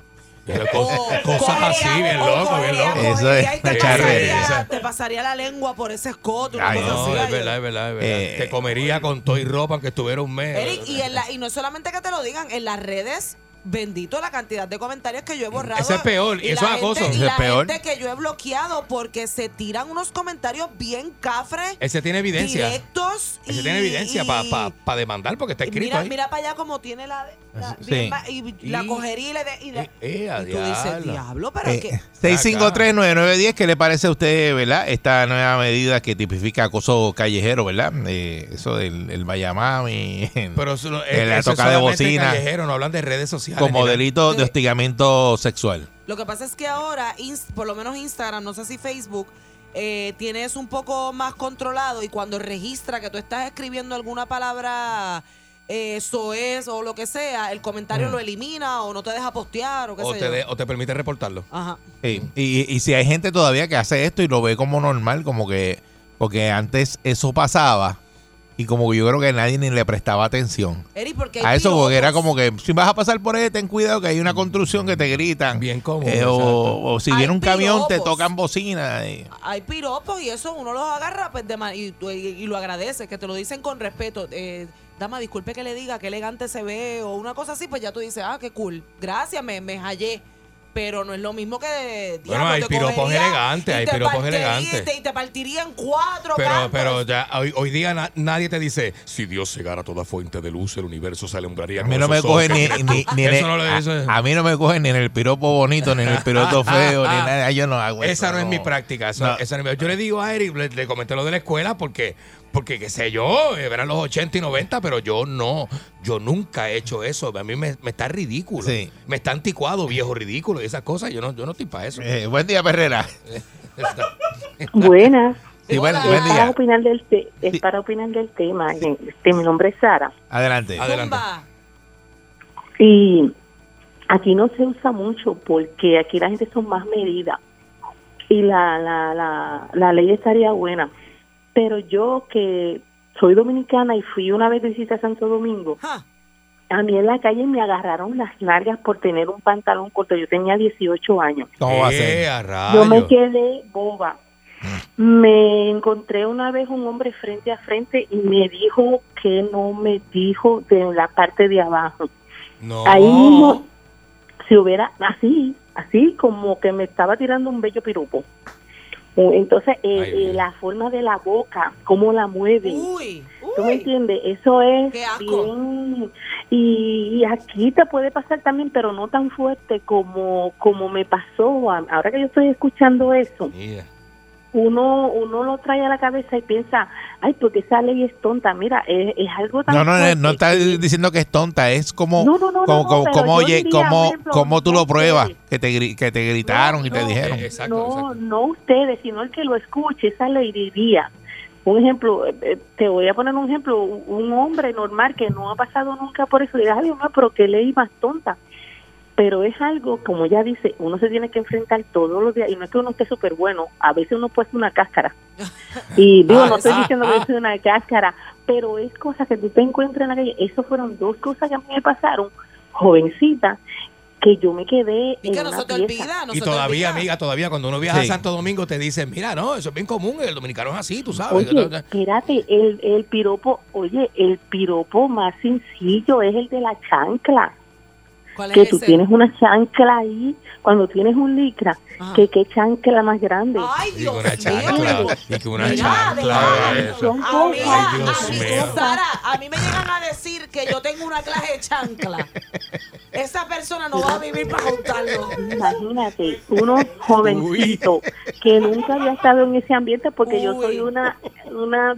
Co- O cosas cogería- así, bien o loco, bien loco. Eso es te pasaría- Te pasaría la lengua por ese escote. una Ay, cosa No, así, es ay, verdad, es verdad, es verdad. Eh, Te comería con todo y ropa aunque estuviera un mes. Eric, y, en la- y no es solamente que te lo digan, en las redes, bendito la cantidad de comentarios que yo he borrado. Ese es peor, y eso la es acoso. gente- es la peor. gente que yo he bloqueado porque se tiran unos comentarios bien cafres, Ese tiene evidencia. directos. Ese y- tiene evidencia para demandar porque está escrito mira, ahí. mira para allá como tiene la... la- Sí. bien y la cogería y le... de- y, la- Eh, eh, y tú dices, diablo. pero Eh, que... 653-9910, ¿qué le parece a usted, verdad? Esta nueva medida que tipifica acoso callejero, ¿verdad? Eh, eso del el Bayamami, Pero eso, no- Eh, la eso es toca de bocina. callejero, no hablan de redes sociales. Como delito de hostigamiento sexual. Lo que pasa es que ahora, por lo menos Instagram, no sé si Facebook, eh, tienes un poco más controlado y cuando registra que tú estás escribiendo alguna palabra eh, soez o lo que sea, el comentario Mm. lo elimina o no te deja postear o qué O sé te, yo. de- o te permite reportarlo. Ajá. Sí, Y, y si hay gente todavía que hace esto y lo ve como normal, como que, porque antes eso pasaba y como que yo creo que nadie ni le prestaba atención. Eri, porque hay A eso porque era como que si vas a pasar por ahí, ten cuidado que hay una construcción que te gritan. Bien común. Eh, exacto. o, o si Hay viene un camión, te tocan bocina. Hay piropos y eso uno los agarra pues, de y, y- y lo agradece, que te lo dicen con respeto. Eh, dama, disculpe que le diga, qué elegante se ve o una cosa así, pues ya tú dices, ah, qué cool. Gracias, me, me hallé. Pero no es lo mismo que... Bueno, diablo, hay piropos elegantes, y hay te piropos partiría- elegantes. Y te, partirían cuatro Pero, cantos. pero ya hoy, hoy día na- nadie te dice, si Dios cegara toda fuente de luz, el universo se alumbraría A mí no me ojos coge que ni, ni, tú". ni en Eso el- no a, a mí no me coge ni en el piropo bonito, ni en el piropo feo, ni nada. Yo no hago eso. Esa no es mi práctica. eso- No. esa no es mi- yo le digo a Eric, le, le comenté lo de la escuela porque, porque qué sé yo, eran los 80 y 90, pero yo no, yo nunca he hecho eso. A mí me, me está ridículo. Sí. Me está anticuado, viejo ridículo y esas cosas. Yo no, yo no estoy para eso. Eh, buen día, Perrera. Buenas. Sí, buen, Es para día. opinar del te- es Sí. para opinar del tema. Este, mi nombre es Sara Adelante. Adelante. Y aquí no se usa mucho porque aquí la gente son más medidas y la, la, la, la ley estaría buena. Pero yo que soy dominicana y fui una vez de visita a Santo Domingo, a mí en la calle me agarraron las nalgas por tener un pantalón corto. Yo tenía 18 años. ¿Cómo va Eh, a Yo me quedé boba. Me encontré una vez un hombre frente a frente y me dijo que no me dijo de la parte de abajo. No. Ahí mismo, si hubiera así, así como que me estaba tirando un bello piropo. O- Entonces, eh, Ay, eh, la forma de la boca, cómo la mueven. Uy, ¿Tú me entiendes? Eso es bien. Y, y aquí te puede pasar también, pero no tan fuerte como, como me pasó. Ahora que yo estoy escuchando eso, Yeah. Uno uno lo trae a la cabeza y piensa, ay, porque esa ley es tonta. Mira, es, es algo tan No, no, no, fuerte no está diciendo que es tonta, es como, No, no, no, como, no, como, como, oye, diría, como, ejemplo, como tú lo pruebas, que te, que te gritaron y te dijeron. eh, Exacto, no, exacto. no ustedes, sino el que lo escuche, esa ley diría. Un ejemplo, eh, eh, te voy a poner un ejemplo, un hombre normal que no ha pasado nunca por eso, dirá, ay, Dios mío, pero qué ley más tonta. Pero es algo, como ella dice, uno se tiene que enfrentar todos los días, y no es que uno esté súper bueno, a veces uno puede ser una cáscara. Y digo, Ah, no estoy ah, diciendo que ah. yo soy una cáscara, pero es cosa que tú te encuentras en la calle. Eso fueron dos cosas que a mí me pasaron, jovencita, que yo me quedé Y en que no una se te pieza. olvida, no y se te todavía, olvida. amiga, todavía cuando uno viaja Sí. a Santo Domingo te dicen, mira, no, eso es bien común, el dominicano es así, tú sabes. Oye, espérate, el, el piropo, oye, el piropo más sencillo es el de la chancla. ¿Cuál Que es tú ese? tienes una chancla ahí, cuando tienes un licra, Ajá. que qué chancla más grande. Ay, Y Dios mío. y una chancla. A mí, a- me llegan a decir que yo tengo una clase de chancla. Esa persona no va a vivir para contarlo. Imagínate, uno jovencito que nunca había estado en ese ambiente porque yo soy una una,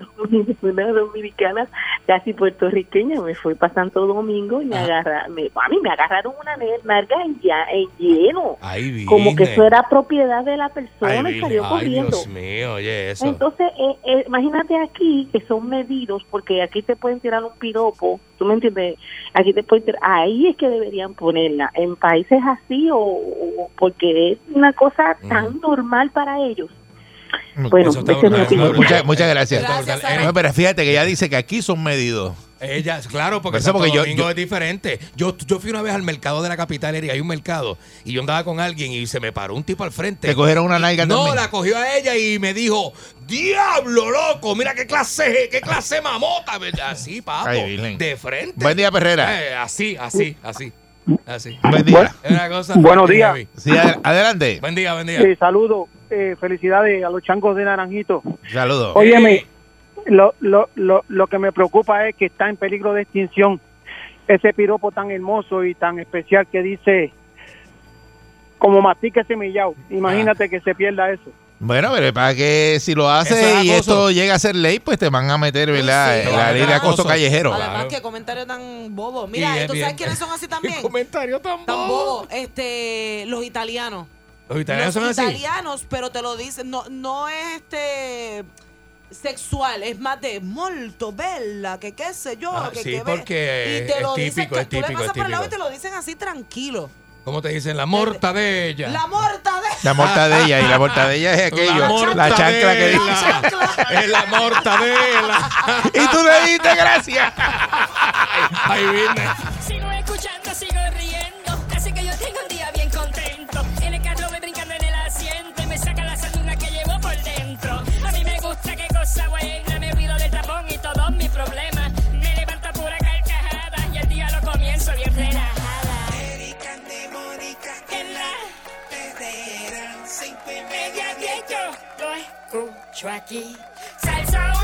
una dominicana casi puertorriqueña, me fui para Santo Domingo y me agarraron, a mí me una narga en, ya, en lleno, como que eso era propiedad de la persona Ay, y salió Ay, corriendo. Dios mío, oye, eso. Entonces, eh, eh, imagínate aquí que son medidos, porque aquí te pueden tirar un piropo, ¿tú me entiendes? Aquí te pueden tirar, ahí es que deberían ponerla, en países así o, o- porque es una cosa tan normal para ellos. Bueno, es brutal. Muchas, muchas gracias. Gracias, pero fíjate que ella dice que aquí son medidos. Ella, claro, porque Santo porque yo- Domingo yo- es diferente. Yo, yo fui una vez al mercado de la capital y hay un mercado y yo andaba con alguien y se me paró un tipo al frente. Te cogieron una nalga No, también. la cogió a ella y me dijo, diablo, loco, mira qué clase, qué clase mamota. Así, papo, Ay, de frente. Buen día, Perrera. Eh, así, así, así, así. Buen día. Buenos días. Sí, adelante. Buen día, buen día. Eh, saludos, eh, felicidades a los changos de Naranjito. Saludos. Óyeme, lo, lo, lo, lo que me preocupa es que está en peligro de extinción ese piropo tan hermoso y tan especial que dice como mastica semillado. Imagínate que se pierda eso. Bueno, pero para que si lo hace es y esto llega a ser ley, pues te van a meter, ¿verdad? Sí, sí. la ley de acoso callejero. Además, Claro. qué comentario tan bobo. Mira, es ¿tú bien- sabes quiénes son así Qué también? comentario tan Tan bobo. bobo. Este, los italianos. Los italianos los son así. italianos, pero te lo dicen, no, no es este sexual, es más de molto bella, que qué sé yo, Ah, que sí, qué ve- porque y te es lo dicen, típico, que es tú le pasas por el lado y te lo dicen así tranquilo. ¿Cómo te dicen? La mortadella. La mortadela. La mortadella y la mortadella es aquello, la, chancla que dice. Es la mortadela. Y tú le diste gracias. Ahí viene. Sigo escuchando, yo lo escucho aquí. Salsoul.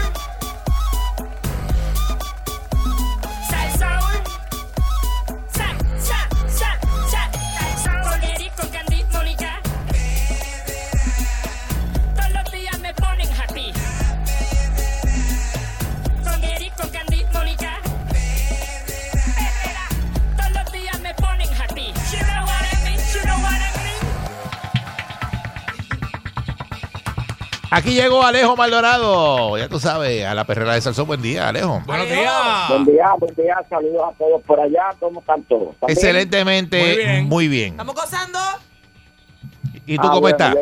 Aquí llegó Alejo Maldonado. Ya tú sabes, a la perrera de Salsón. Buen día, Alejo. Buenos días. Buen día, buen día, saludos a todos por allá, ¿cómo están todos? ¿Están bien? Excelentemente, Muy bien. muy bien. Estamos gozando. ¿Y tú Ah, cómo bueno, estás?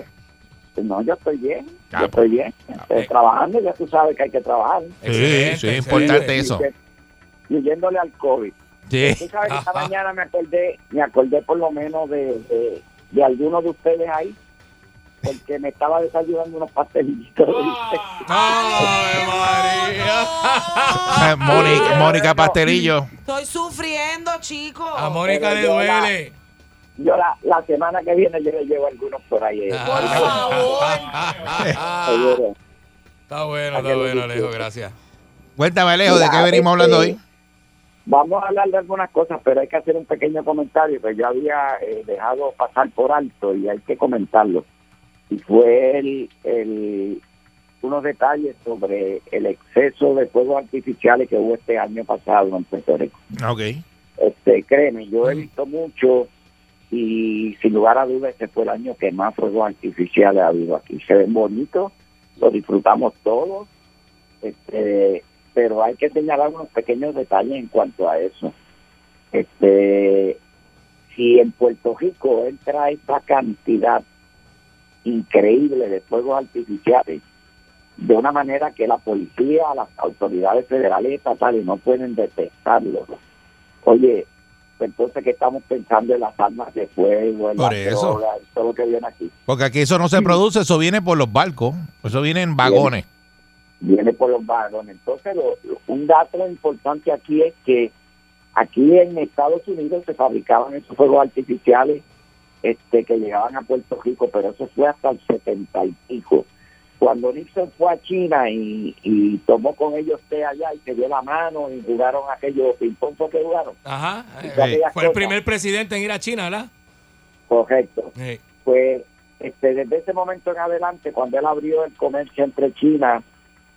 yo- no, yo estoy bien, Ah, yo estoy bien, estoy eh. trabajando, ya tú sabes que hay que trabajar. Sí, sí, excelente. importante eso. Y huyéndole al COVID. Sí. Tú sabes que esta mañana me acordé, me acordé por lo menos de, de, de algunos de ustedes ahí, porque me estaba desayunando unos pastelillitos. Ay, María. Mónica, Mónica Pastelillo. Estoy sufriendo, chicos. A Mónica le Pero duele. Yo la, la semana que viene yo le llevo algunos por ahí. eh. Por favor. Seguro. Está bueno, está bueno, Alejo, gracias. Cuéntame, Alejo, ¿de qué venimos este, hablando hoy? Vamos a hablar de algunas cosas, pero hay que hacer un pequeño comentario que yo había eh, dejado pasar por alto y hay que comentarlo. Y fue el, el- unos detalles sobre el exceso de fuegos artificiales que hubo este año pasado en Puerto Rico. Ok. Este, créeme, yo he visto mucho y sin lugar a dudas este fue el año que más fuegos artificiales ha habido aquí. Se ven bonitos, lo disfrutamos todos, este, pero hay que señalar unos pequeños detalles en cuanto a eso. Este, si en Puerto Rico entra esta cantidad increíble de fuegos artificiales, de una manera que la policía, las autoridades federales y estatales no pueden detectarlo. Oye, pues entonces que estamos pensando en las armas de fuego, en Por las eso. drogas, todo lo que viene aquí. Porque aquí eso no se produce, eso viene por los barcos. Eso viene en vagones. viene por los vagones. Entonces, lo- lo- un dato importante aquí es que aquí en Estados Unidos se fabricaban esos fuegos artificiales este, que llegaban a Puerto Rico, pero eso fue hasta el 70 y pico. Cuando Nixon fue a China y, y tomó con ellos té allá y se dio la mano y jugaron aquellos ping-pong que jugaron. Ajá. eh, Fue el primer presidente en ir a China, ¿verdad? Correcto. Sí. pues este, desde ese momento en adelante, cuando él abrió el comercio entre China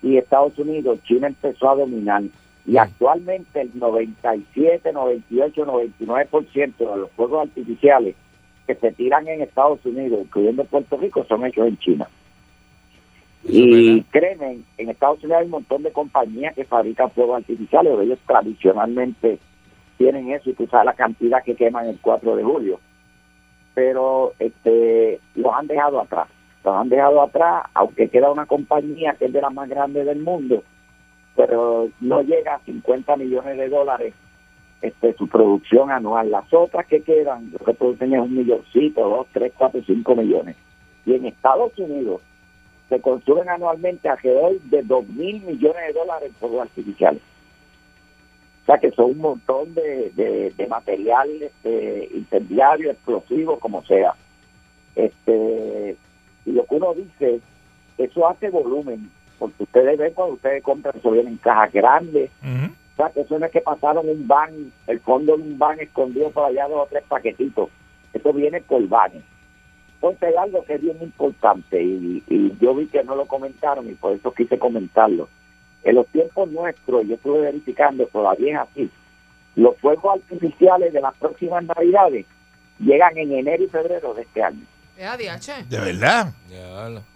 y Estados Unidos, China empezó a dominar. Y actualmente el 97, 98, 99% de los fuegos artificiales que se tiran en Estados Unidos, incluyendo Puerto Rico, son hechos en China. Eso Y créeme, en Estados Unidos hay un montón de compañías que fabrican fuegos artificiales, pero ellos tradicionalmente tienen eso y tú sabes la cantidad que queman el 4 de julio. Pero este los han dejado atrás. Los han dejado atrás, aunque queda una compañía que es de las más grandes del mundo, pero no llega a 50 millones de dólares este, su producción anual. Las otras que quedan, lo que producen es un milloncito, dos, tres, cuatro, cinco millones. Y en Estados Unidos se consumen anualmente alrededor de dos mil millones de dólares en fuegos artificiales. O sea que son un montón de, de, de material este, incendiario, explosivo, como sea. Este, y lo que uno dice, eso hace volumen, porque ustedes ven cuando ustedes compran, eso viene en cajas grandes. O sea, que eso no es que pasaron un van, el fondo de un van escondido por allá dos o tres paquetitos. Eso viene por vanes. Entonces algo que es bien importante y, y yo vi que no lo comentaron y por eso quise comentarlo. En los tiempos nuestros, yo estuve verificando, todavía es así, los fuegos artificiales de las próximas navidades llegan en enero y febrero de este año. De verdad.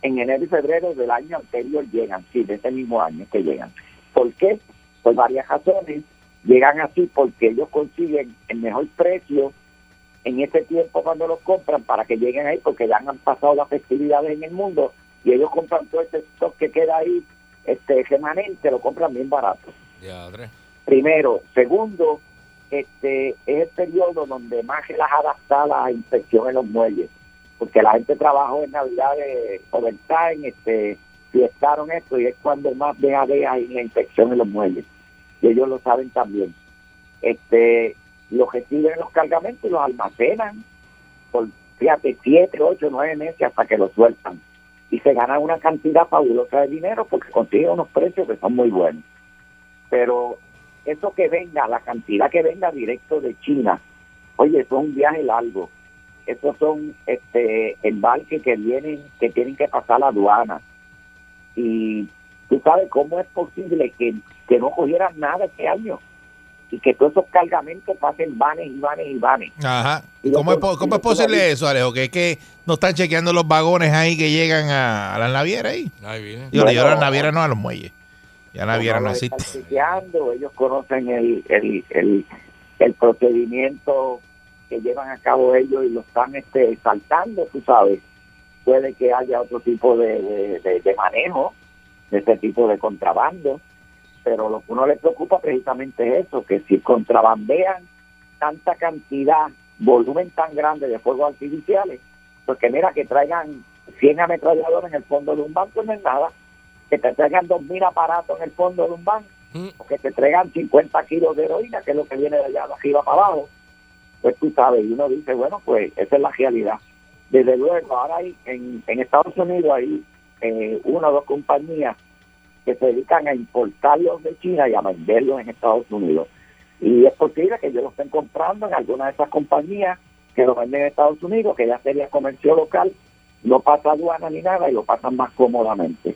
En enero y febrero del año anterior llegan, sí, de ese mismo año que llegan. ¿Por qué? Por varias razones. Llegan así porque ellos consiguen el mejor precio en ese tiempo cuando los compran para que lleguen ahí porque ya han pasado las festividades en el mundo y ellos compran todo ese stock que queda ahí este remanente lo compran bien barato. Primero. Segundo este es el periodo donde más relajada está la inspección en los muelles porque la gente trabajó en navidades overtime este fiestaron esto y es cuando más deja de hay la inspección en los muelles y ellos lo saben también este los reciben los cargamentos y los almacenan por, fíjate, siete, ocho, nueve meses hasta que los sueltan. Y se ganan una cantidad fabulosa de dinero porque consiguen unos precios que son muy buenos. Pero eso que venga, la cantidad que venga directo de China, oye, eso es un viaje largo. Esos son este embarques que vienen, que tienen que pasar la aduana. Y tú sabes cómo es posible que, que no cogieran nada este año y que todos esos cargamentos pasen vanes y vanes y vanes. Ajá. ¿Y ¿Cómo es, po- cómo es posible eso, Alejo? Que es que no están chequeando los vagones ahí que llegan a, a las navieras ahí. Ahí viene. Digo, Bueno, yo a las navieras no a los muelles. Ya navieras no los existe. están chequeando, ellos conocen el, el, el, el procedimiento que llevan a cabo ellos y lo están este, saltando, tú sabes. Puede que haya otro tipo de, de, de- de manejo de este tipo de contrabando, pero lo que uno le preocupa precisamente es eso, que si contrabandean tanta cantidad, volumen tan grande de fuegos artificiales, porque mira que traigan 100 ametralladores en el fondo de un banco no es nada, que te traigan 2.000 aparatos en el fondo de un banco, o que te traigan 50 kilos de heroína, que es lo que viene de allá de arriba para abajo, pues tú sabes, y uno dice, bueno, pues esa es la realidad. Desde luego, ahora hay en, en Estados Unidos hay eh, una o dos compañías que se dedican a importarlos de China y a venderlos en Estados Unidos. Y es posible que ellos lo estén comprando en alguna de esas compañías que lo venden en Estados Unidos, que ya sería comercio local, no pasa aduana ni nada y lo pasan más cómodamente.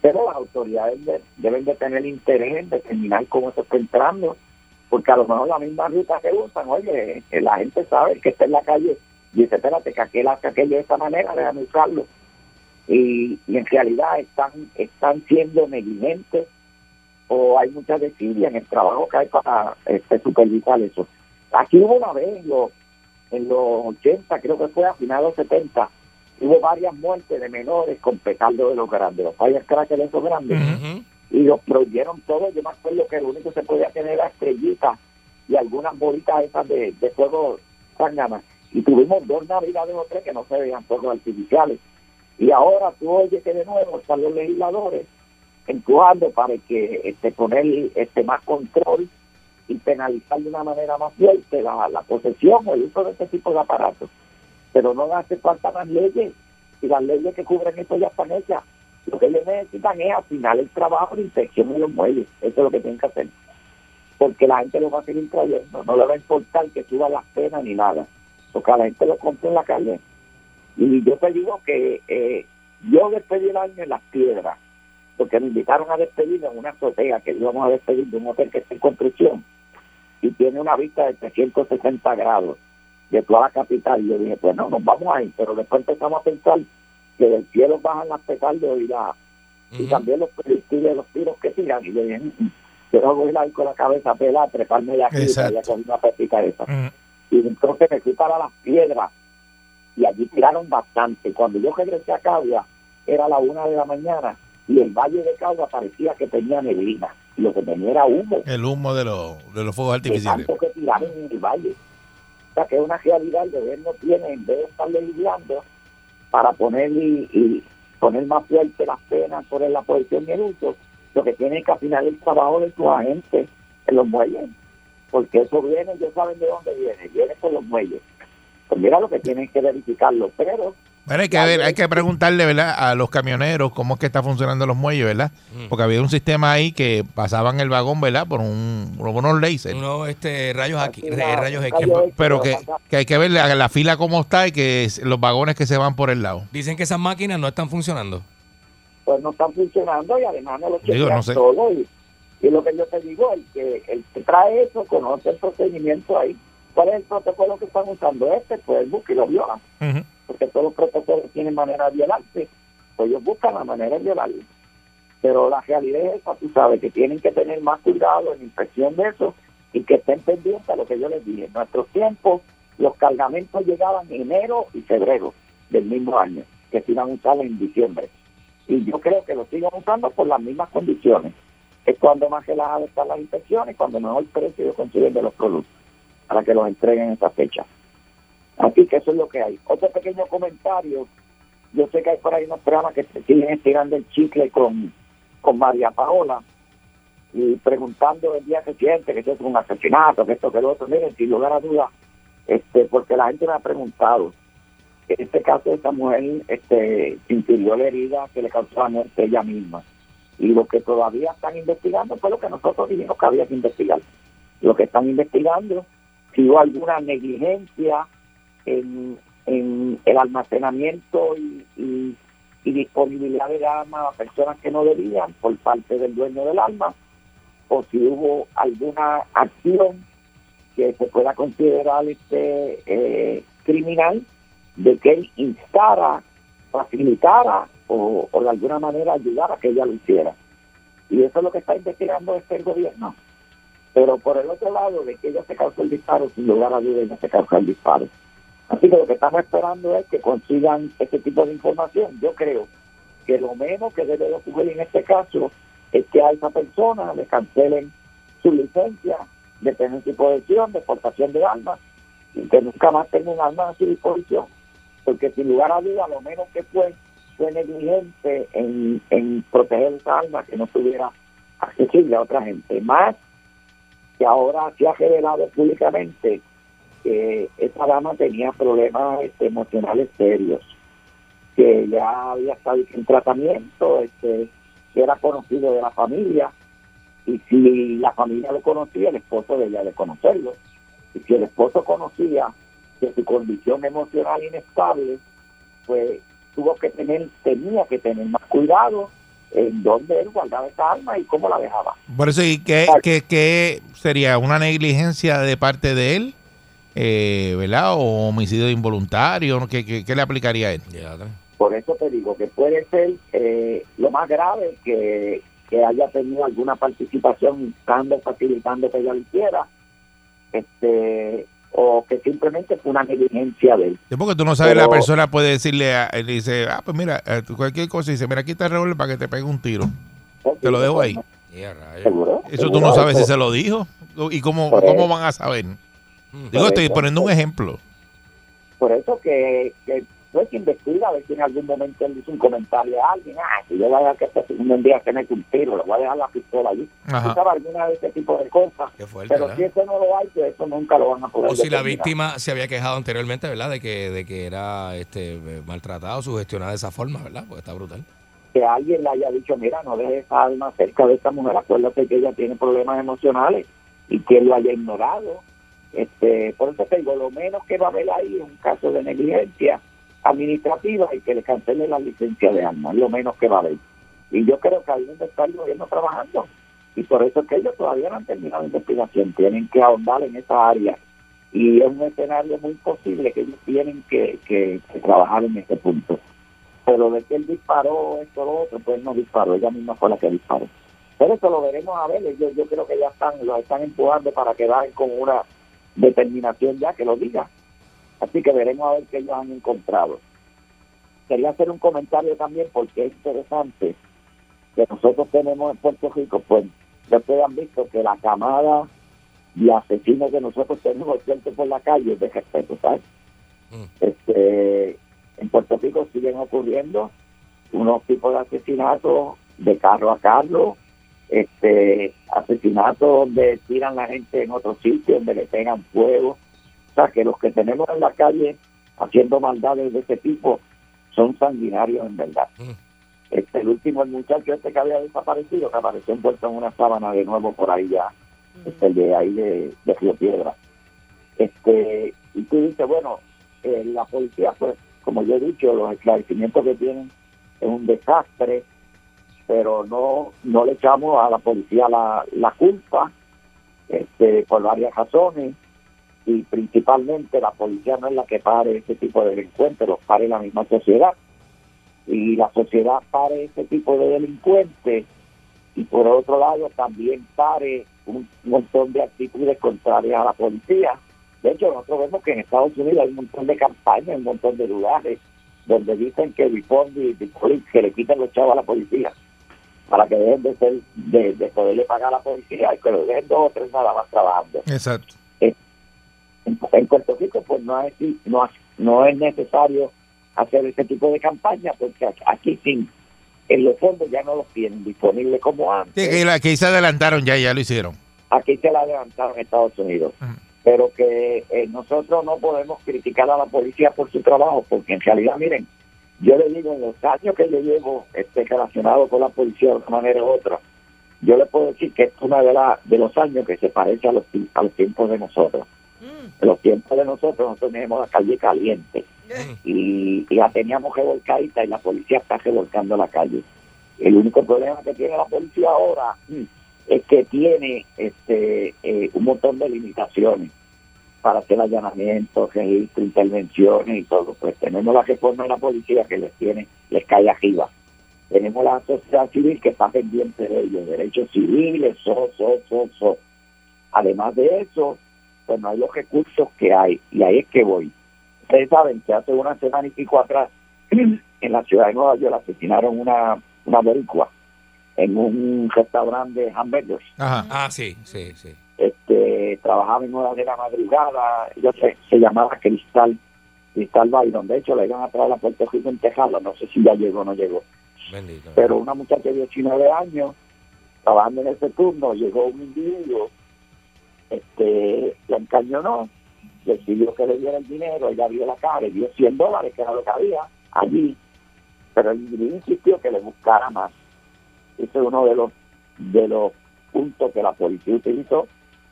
Pero las autoridades de- deben de tener interés en determinar cómo se está entrando, porque a lo mejor la misma ruta que usan, oye, eh, la gente sabe que está en la calle y dice, espérate, que aquel hace aquello de esta manera, déjame usarlo. Y, y en realidad están, están siendo negligentes o hay mucha desidia en el trabajo que hay para este, supervisar eso. Aquí hubo una vez en los, en los 80, creo que fue a finales de los 70, hubo varias muertes de menores con petardos de los grandes, los firecrackers de esos grandes, y los prohibieron todos. Yo me acuerdo que lo único que se podía tener era estrellitas y algunas bolitas esas de, de fuego zángana. Y tuvimos dos navidades o tres que no se veían fuegos artificiales. Y ahora tú oyes que de nuevo están los legisladores empujando para que este poner este más control y penalizar de una manera más fuerte la, posesión o el uso de este tipo de aparatos. Pero no hace falta más leyes y las leyes que cubren esto ya están hechas. Lo que ellos necesitan es afinar el trabajo de inspección de los muelles. Eso es lo que tienen que hacer. Porque la gente lo va a seguir trayendo. No le va a importar que suba las penas ni nada. Porque a la gente lo compra en la calle. Y yo te digo que eh, yo despedí el año en las piedras, porque me invitaron a despedir en una azotea que íbamos a despedir de un hotel que está en construcción y tiene una vista de 360 grados de toda la capital. Y yo dije, pues no, nos vamos ahí, pero después empezamos a pensar que del cielo bajan las petardos y, la, y también los proyectiles, los tiros que tiran. Y yo dije, "Mm, mm, yo no voy a ir con la cabeza pelada, treparme de aquí y con una pepita esa. Y entonces me fui para las piedras y allí tiraron bastante. Cuando yo regresé a Cagua, era la una de la mañana y el valle de Cagua parecía que tenía neblina. y lo que tenía era humo El humo de, los de los fuegos artificiales. tanto que tiraron en el valle. O sea que es una realidad, el gobierno tiene, en vez de estar legislando para poner y, y poner más fuerte las penas por la posición y el uso, lo que tiene que afinar el trabajo de sus agentes en los muelles, porque eso viene, ellos saben de dónde viene, viene por los muelles. Pues mira lo que tienen que verificarlo, pero Bueno, hay que ver, hay que preguntarle, ¿verdad? A los camioneros cómo es que está funcionando los muelles, ¿verdad? Mm. Porque había un sistema ahí que pasaban el vagón, ¿verdad? Por un, por unos lasers. Unos este, rayos aquí, la- rayos X. Pero que, que hay que ver la, la fila cómo está y que los vagones que se van por el lado. Dicen que esas máquinas no están funcionando. pues no están funcionando y además no lo chequean no sé. todo. Y, y lo que yo te digo, el que, el que trae eso conoce el procedimiento ahí. ¿Cuál es el protocolo que están usando? Este, pues el busca y lo violan. Ujú. porque todos los protocolos tienen manera de violarse, pues ellos buscan la manera de violarlo. Pero la realidad es esa, tú sabes, que tienen que tener más cuidado en inspección de eso y que estén pendientes a lo que yo les dije. En nuestros tiempos, los cargamentos llegaban en enero y febrero del mismo año, que se iban a usar en diciembre. Y yo creo que lo sigan usando por las mismas condiciones. Es cuando más relajadas están las inspecciones, cuando mejor precio ellos consiguen de los productos, para que los entreguen en esa fecha. Así que eso es lo que hay. Otro pequeño comentario. Yo sé que hay por ahí unos programas que siguen estirando el chicle con, con María Paola y preguntando el día reciente que esto es un asesinato, que esto, que lo otro. Miren, sin lugar a dudas, este, porque la gente me ha preguntado. En este caso, esta mujer este, sintió la herida que le causó la muerte ella misma. Y lo que todavía están investigando fue lo que nosotros dijimos que había que investigar. Lo que están investigando, si hubo alguna negligencia en, el almacenamiento y, disponibilidad de armas a personas que no debían por parte del dueño del arma, o si hubo alguna acción que se pueda considerar este eh, criminal de que él instara, facilitara o, o de alguna manera ayudara a que ella lo hiciera. Y eso es lo que está investigando este gobierno. Pero por el otro lado, de que ella se causó el disparo, sin lugar a dudas, ella se causó el disparo. Así que lo que estamos esperando es que consigan este tipo de información. Yo creo que lo menos que debe de ocurrir en este caso es que a esa persona le cancelen su licencia de tenencia y posesión, de exportación de armas, y que nunca más tenga un arma a su disposición. Porque sin lugar a duda, lo menos que fue, fue negligente en, en proteger esa arma que no estuviera accesible a otra gente. Más que ahora se ha revelado públicamente que esa dama tenía problemas este, emocionales serios, que ya había estado en tratamiento, este, que era conocido de la familia, y si la familia lo conocía, el esposo debía de conocerlo. Y si el esposo conocía que su condición emocional inestable, pues tuvo que tener, tenía que tener más cuidado en dónde él guardaba esa arma y cómo la dejaba. Por eso, ¿y qué, qué- qué sería? ¿Una negligencia de parte de él? Eh, ¿Verdad? ¿O homicidio involuntario? ¿Qué, qué, qué le aplicaría a él? Por eso te digo que puede ser eh, lo más grave que, que haya tenido alguna participación estando facilitando que ella lo hiciera, este, o que simplemente fue una negligencia de él. Sí, porque tú no sabes, Pero- la persona puede decirle, a, él dice, ah, pues mira, eh, tú cualquier cosa, dice, mira, aquí está el revólver para que te pegue un tiro. Te lo dejo ahí. ¿Seguro? Eso tú ¿Seguro? no sabes si se lo dijo. ¿Y cómo, cómo van a saber? Por Digo, estoy poniendo un ejemplo. Por eso que, que pues, investiga a ver si en algún momento él dice un comentario a alguien, ah, si yo voy a dejar que este segundo día mete un tiro, le voy a dejar la pistola allí. Sabes alguna de ese tipo de cosas. fuerte, Pero ¿verdad? si eso no lo hay, pues eso nunca lo van a poder O si la víctima se había quejado anteriormente, ¿verdad? De que, de que era este maltratado, sugestionado de esa forma, ¿verdad? Porque está brutal. que alguien le haya dicho, mira, no dejes esa alma cerca de esta mujer, acuérdate que ella tiene problemas emocionales y que lo haya ignorado. Este, por eso te digo, lo menos que va a haber ahí es un caso de negligencia administrativa y que le cancele la licencia de armas, lo menos que va a haber. Y yo creo que ahí donde está el gobierno trabajando. Y por eso es que ellos todavía no han terminado la investigación, tienen que ahondar en esa área. Y es un escenario muy posible que ellos tienen que, que- que trabajar en ese punto pero de que él disparó esto lo otro, pues no disparó, ella misma fue la que disparó. Pero eso lo veremos a ver, yo, yo creo que ya están, lo están empujando para que con una determinación ya que lo diga. Así que veremos a ver qué ellos han encontrado. Quería hacer un comentario también porque es interesante que nosotros tenemos en Puerto Rico, pues ustedes han visto que la camada de asesinos que nosotros tenemos siempre por la calle es de respeto, ¿sabes? Este, en Puerto Rico siguen ocurriendo unos tipos de asesinatos de carro a carro, este, asesinatos donde tiran la gente en otro sitio, donde le pegan fuego. Sea, que los que tenemos en la calle haciendo maldades de ese tipo son sanguinarios en verdad. Este, el último, el muchacho este que había desaparecido, que apareció envuelto en una sábana de nuevo por ahí ya, este, el de ahí de, de Río Piedra. Este, y tú dices, bueno, eh, la policía, pues, como yo he dicho, los esclarecimientos que tienen es un desastre, pero no, no le echamos a la policía la, la culpa este, por varias razones y principalmente la policía no es la que pare ese tipo de delincuentes, los pare la misma sociedad y la sociedad pare ese tipo de delincuentes y por otro lado también pare un montón de actitudes contrarias a la policía. De hecho, nosotros vemos que en Estados Unidos hay un montón de campañas, un montón de lugares donde dicen que reform the- the police, que le quiten los chavos a la policía para que dejen de, ser, de, de poderle pagar a la policía y que lo dejen dos o tres nada más trabajando. Exacto. En, en Puerto Rico pues no es, no, no es necesario hacer ese tipo de campaña porque aquí- aquí sin en los fondos ya no los tienen disponibles como antes. Sí, que ahí se adelantaron ya, ya lo hicieron. Aquí se la levantaron en Estados Unidos. Pero que eh, nosotros no podemos criticar a la policía por su trabajo, porque en realidad, miren, yo le digo, en los años que yo llevo este, relacionado con la policía de una manera u otra, yo le puedo decir que es uno de, la, de los años que se parece a los, a los tiempos de nosotros. En los tiempos de nosotros, nosotros teníamos la calle caliente y, y la teníamos revolcadita y la policía está revolcando la calle. El único problema que tiene la policía ahora mm, es que tiene este eh, un montón de limitaciones para hacer allanamientos, registro, intervenciones y todo. Pues tenemos la reforma de la policía que les tiene, les cae arriba. Tenemos la sociedad civil que está pendiente de ellos, derechos civiles, so, so, so, so. Además de eso, pues no hay los recursos que hay, y ahí es que voy. Ustedes saben que hace una semana y pico atrás, en la ciudad de Nueva York asesinaron una, una boricua en un restaurante de hamburgers. Ah, sí, sí, sí. Este, trabajaba en horas de la madrugada, yo sé, se llamaba Cristal, Cristal Byron. De hecho, le iban a traer a Puerto Rico en Tejada, no sé si ya llegó o no llegó. Bendito. Pero una muchacha de 19 años, trabajando en ese turno, llegó un individuo, este, la encañonó, decidió que le diera el dinero, ella abrió la cara, le dio 100 dólares, que era lo que había allí, pero el individuo insistió que le buscara más. Ese es uno de los, de los puntos que la policía utilizó.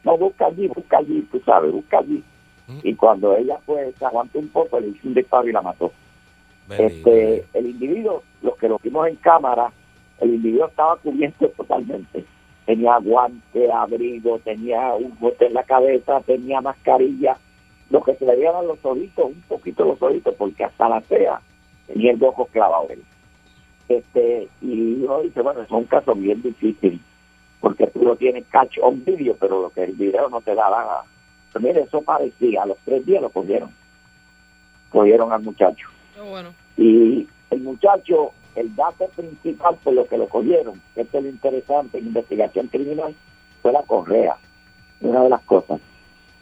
No, busca allí, busca allí, tú sabes, busca allí. Y cuando ella pues se aguantó un poco, le hizo un disparo y la mató. Este, el individuo, los que lo vimos en cámara, el individuo estaba cubierto totalmente. Tenía guante, abrigo, tenía un bote en la cabeza, tenía mascarilla. Lo que se le a los ojitos, un poquito los ojitos, porque hasta la fea tenía el ojo clavado él. Este, y uno dice, bueno, es un caso bien difícil, porque tú lo tienes catch on video, pero lo que el video no te da la... Pero mire, eso parecía, a los tres días lo cogieron. Cogieron al muchacho. Y el muchacho, el dato principal por lo que lo cogieron, que esto es lo interesante en investigación criminal, fue la correa. Una de las cosas.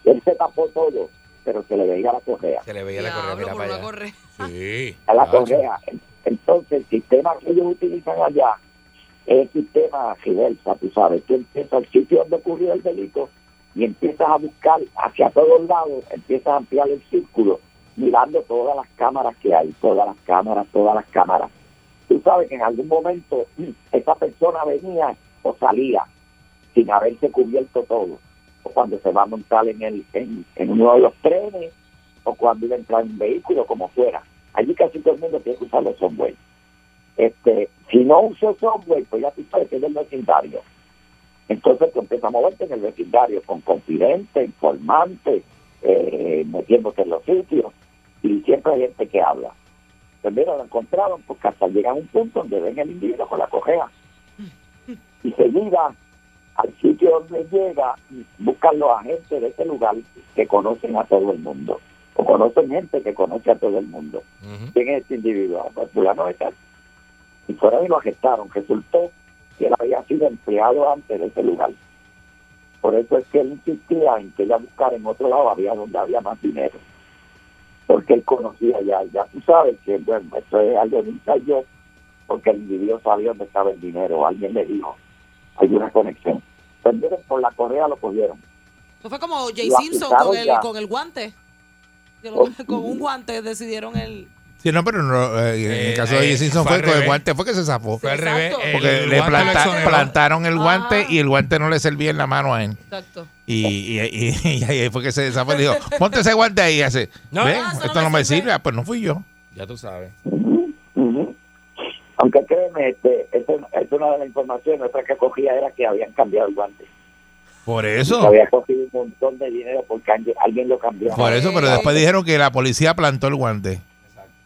Él se tapó todo, pero se le veía la correa. Se le veía la correa, mira para allá. Sí. A la correa. Entonces, el sistema que ellos utilizan allá es el sistema reversa, tú sabes. Tú empiezas al sitio donde ocurrió el delito y empiezas a buscar hacia todos lados, empiezas a ampliar el círculo, mirando todas las cámaras que hay, todas las cámaras, todas las cámaras. Tú sabes que en algún momento mm, esa persona venía o salía sin haberse cubierto todo, o cuando se va a montar en, el, en, uno de los trenes, o cuando iba a entrar en un vehículo, como fuera. Allí casi todo el mundo tiene que usar los software. Este, si no uso software, pues ya tú sabes que es del vecindario. Entonces tú empiezas a moverte en el vecindario con confidentes, informantes, eh, metiéndote en los sitios, y siempre hay gente que habla. Mira, lo encontraron porque hasta llega a un punto donde ven el individuo con la correa. Y seguida, al sitio donde llega, buscan los agentes de ese lugar que conocen a todo el mundo. O conocen gente que conoce a todo el mundo. ¿Quién es este individuo? Ah, Pues fulano de tal. Y fueron y lo arrestaron. Resultó que él había sido empleado antes de ese lugar. Por eso es que él insistía en que ella buscara en otro lado, había donde había más dinero. Porque él conocía ya, ya tú sabes que, bueno, esto es algo de un yo, porque el individuo sabía dónde estaba el dinero, alguien le dijo, hay una conexión. Entonces, por la correa lo cogieron. Eso fue como Jay Simpson con el, ya. con el guante. Oh. con un guante decidieron el... Sí, no, pero no, eh, en el Eh, caso de eh, J. Simpson fue con el guante, fue que se zafó. Fue al revés. el Porque le guante lo planta- exoneró. plantaron el guante Ajá. y el guante no le servía en la mano a él. Exacto. Y, y, y- y ahí fue que se zafó y le dijo, ponte ese guante ahí y hace, No, "Ve, no, eso esto no me me sirve". sirve, Ah, pues no fui yo. Ya tú sabes. Ujú. Aunque créeme, este, esto, es una de las informaciones, otra que cogía era que habían cambiado el guante. Por eso, había cogido un montón de dinero porque alguien, alguien lo cambió. por eso, pero después dijeron que la policía plantó el guante.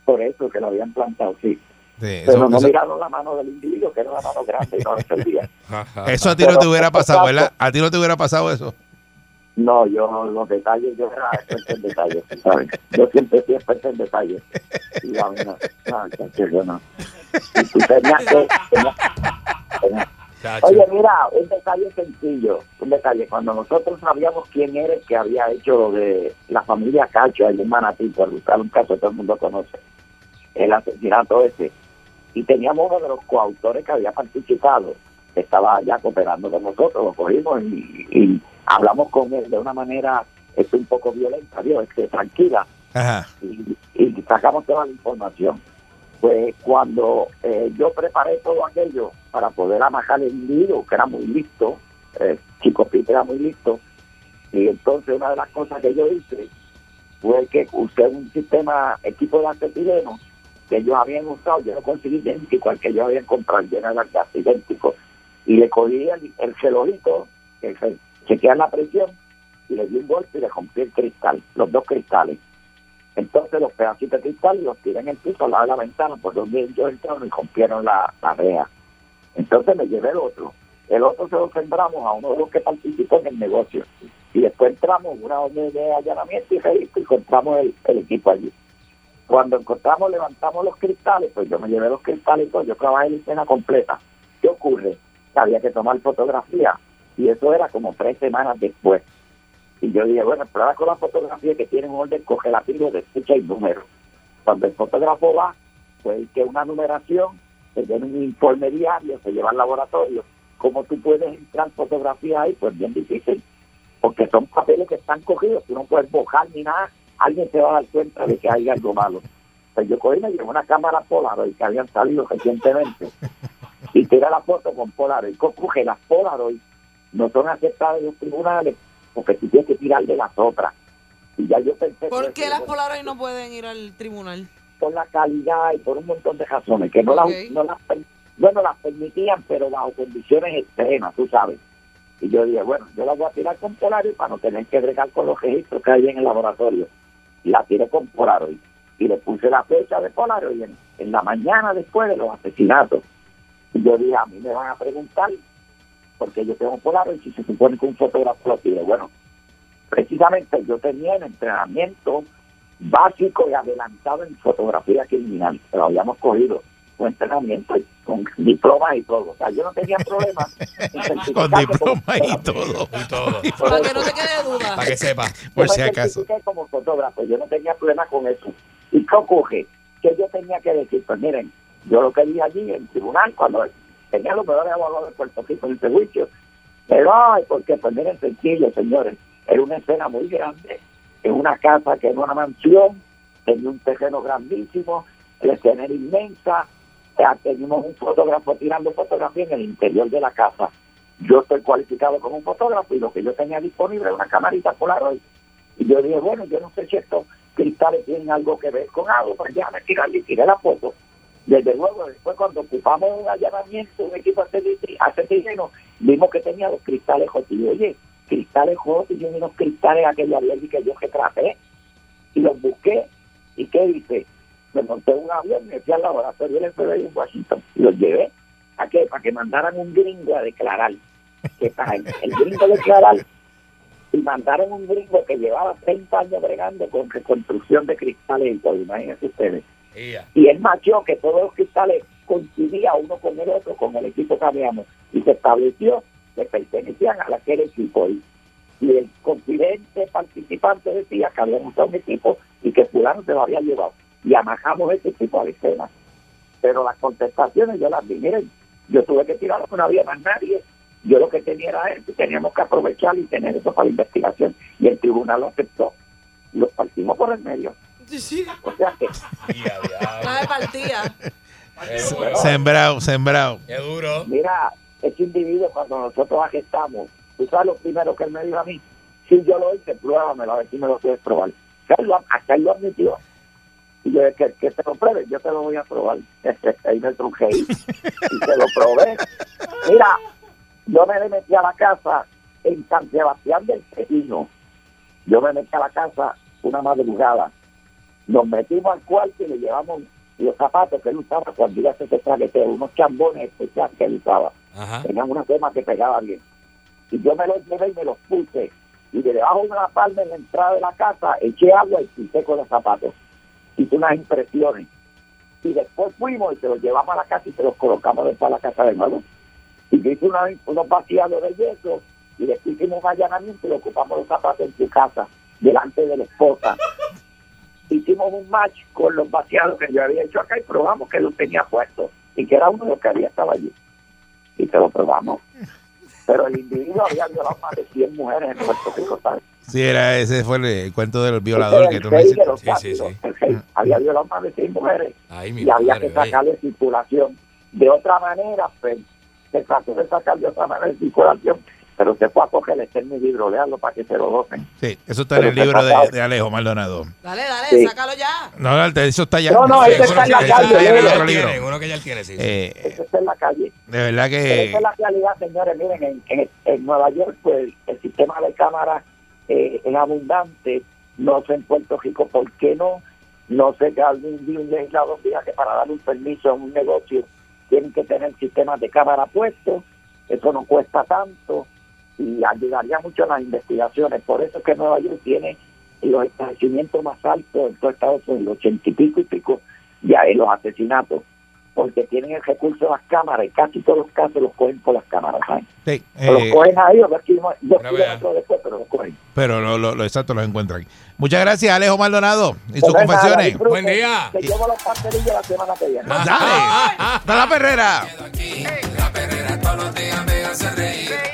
Por eso que lo habían plantado, sí. Sí, Pero eso, no eso- miraron la mano del individuo, que era una mano grande y no servía. eso a ti no te hubiera pasado, ¿verdad? A ti no te hubiera pasado eso. No, yo los detalles, yo era experto en detalles, ¿sabes? Yo siempre fui experto en detalles. Y a mí no, no, yo no. Y tú tenías que... tenías- tenías- Oye, mira, un detalle sencillo, un detalle. Cuando nosotros sabíamos quién era el que había hecho lo de la familia Cacho, allí en Manatí, por buscar un caso que todo el mundo conoce, el asesinato ese, y teníamos uno de los coautores que había participado, que estaba allá cooperando con nosotros, lo cogimos y, y hablamos con él de una manera este, un poco violenta, Dios, este, tranquila, Ajá. y, y sacamos toda la información. Pues cuando eh, yo preparé todo aquello para poder amajar el individuo, que era muy listo, eh, Chico Pete era muy listo, y entonces una de las cosas que yo hice fue que usé un sistema, equipo de acetileno, que ellos habían usado, yo lo conseguí idéntico al que yo había comprado, lleno de gas idéntico, y le cogí el, el que se chequea la presión, y le di un golpe y le rompí el cristal, los dos cristales. Entonces los pedacitos de cristal los tiré en el piso al lado de la ventana por donde ellos entraron y rompieron la, la reja. Entonces me llevé el otro. El otro se lo sembramos a uno de los que participó en el negocio. Y después entramos en una orden de allanamiento y registro y encontramos el, el equipo allí. Cuando encontramos, levantamos los cristales, pues yo me llevé los cristales y todo, yo trabajé la escena completa. ¿Qué ocurre? Que había que tomar fotografía y eso era como tres semanas después. Y yo dije, bueno, problema con la fotografía que tiene un orden correlativo de fecha y número. Cuando el fotógrafo va, pues que una numeración, se lleva un informe diario, se lleva al laboratorio. ¿Cómo tú puedes entrar fotografía ahí? Pues bien difícil, porque son papeles que están cogidos, tú no puedes bojar ni nada, alguien se va a dar cuenta de que hay algo malo. Pues yo cogí y me llevé una cámara Polaroid que habían salido recientemente y tiré la foto con Polaroid. Coge las Polaroid no son aceptadas en los tribunales porque tú tienes que tirar de las otras. Y ya yo pensé ¿Por qué las Polaroid no pueden ir al tribunal? por la calidad y por un montón de razones que no, las, no las bueno las permitían pero bajo condiciones extremas tú sabes y yo dije bueno yo la voy a tirar con Polaroid para no tener que bregar con los registros que hay en el laboratorio la tiré con Polaroid y le puse la fecha de Polaroid en, en la mañana después de los asesinatos y yo dije a mí me van a preguntar porque yo tengo Polaroid y se supone que un fotógrafo lo tire bueno precisamente yo tenía el entrenamiento básico y adelantado en fotografía criminal. Pero habíamos cogido un entrenamiento y con diplomas y todo. O sea, yo no tenía problema. Con diploma y todo. Y todo. Para que no te quede duda. Para que sepa. Por Yo si acaso. como fotógrafo, yo no tenía problema con eso. ¿Y qué ocurre? Que yo tenía que decir, pues miren, yo lo que dije allí en el tribunal, cuando tenía los mejores abogados de Puerto Rico en este juicio, pero, ay, porque pues miren, sencillo, señores, era una escena muy grande, en una casa que era una mansión, tenía un terreno grandísimo, la escena era inmensa, ya teníamos un fotógrafo tirando fotografía en el interior de la casa. Yo estoy cualificado como un fotógrafo y lo que yo tenía disponible era una camarita Polaroid. Y yo dije, bueno, yo no sé si estos cristales tienen algo que ver con algo, pues déjame tirarle y tiré la foto. Desde luego, después cuando ocupamos un allanamiento, un equipo acetileno, vimos que tenía los cristales yo, oye, cristales jotos, y yo unos cristales aquella vez que yo que traje. Y los busqué. ¿Y qué hice? Me monté un avión, me fui al laboratorio del FBI en Washington y los llevé. ¿A qué? Para que mandaran un gringo a declarar. Que para el, el gringo declarar y mandaron un gringo que llevaba 30 años bregando con reconstrucción de cristales y todo, imagínense ustedes. Y él macheó que todos los cristales coincidía uno con el otro, con el equipo que habíamos, y se estableció que pertenecían a aquel equipo. Y, y el confidente participante decía que había montado un equipo y que fulano se lo había llevado. Y amajamos ese equipo a la escena. Pero las contestaciones yo las vi, miren, yo tuve que tirarlo, no había más nadie. Yo lo que tenía era eso, teníamos que aprovechar y tener eso para la investigación. Y el tribunal lo aceptó. Los partimos por el medio. O sea que No de partida. Sembrado, sembrado. Qué duro. Mira, ese individuo cuando nosotros gestamos, tú sabes lo primero que él me dijo a mí, si yo lo hice, pruébamelo, a ver si me lo puedes probar. Él lo- Hasta él lo admitió. Y yo, que, que te lo pruebe, yo te lo voy a probar. Ahí me truje y te lo probé. Mira, yo me metí a la casa en San Sebastián del Tejino. Yo me metí a la casa una madrugada. Nos metimos al cuarto y le llevamos los zapatos que él usaba cuando iba a hacer ese unos chambones especiales que él usaba. Ajá. Tenían una goma que pegaba bien. Y yo me los llevé y me los puse. Y de debajo de una palma en la entrada de la casa eché agua y pinté con los zapatos. Hice unas impresiones. Y después fuimos y se los llevamos a la casa y se los colocamos después a la casa de nuevo. Y yo hice una- unos vaciados de yeso y después hicimos un allanamiento y le ocupamos los zapatos en su casa, delante de la esposa. Hicimos un match con los vaciados que yo había hecho acá y probamos que los tenía puestos y que era uno de los que había estado allí. Y se lo probamos. Pero el individuo había violado más de 100 mujeres en Puerto Rico, ¿sabes? Sí, era, ese fue el, el cuento del violador que tú me Ese hiciste. de sátiros. El rey había violado más de 100 mujeres Ay, mi y había que sacarle circulación. De otra manera, pues, se trató de sacar de otra manera circulación, pero se fue a coger este en mi libro, leanlo para que se lo gocen. Sí, eso está en el Pero libro de, de Alejo Maldonado. Dale, dale, Sí. sácalo ya. No, no, eso está ya. No, no, Sí, ese está en la eso calle, está ya en el léelo. otro libro. Tiene, uno que ya él tiene, sí. sí. Eh, Eso está en la calle. de verdad Pero que esa es la realidad, señores. Miren, en, en- en Nueva York, pues el sistema de cámaras eh, es abundante. No sé en Puerto Rico por qué no. No sé que algún día un legislador diga que para dar un permiso a un negocio tienen que tener sistemas de cámara puestos. Eso no cuesta tanto y ayudaría mucho en las investigaciones. Por eso es que Nueva York tiene los establecimientos más altos en todo Estados Unidos, ochenta y pico y pico, ya en los asesinatos porque tienen el recurso de las cámaras y casi todos los casos los cogen por las cámaras. sí, O los eh, cogen ahí, dos kilómetros dos kilómetros después, pero los cogen. pero lo, lo, lo exacto los encuentran. Muchas gracias, Alejo Maldonado, y sus Pues nada, confesiones. disfruten, Buen día. Que llevo los pastelillos la semana que viene. Dale, da la perrera. aquí. La perrera todos los días me hace reír.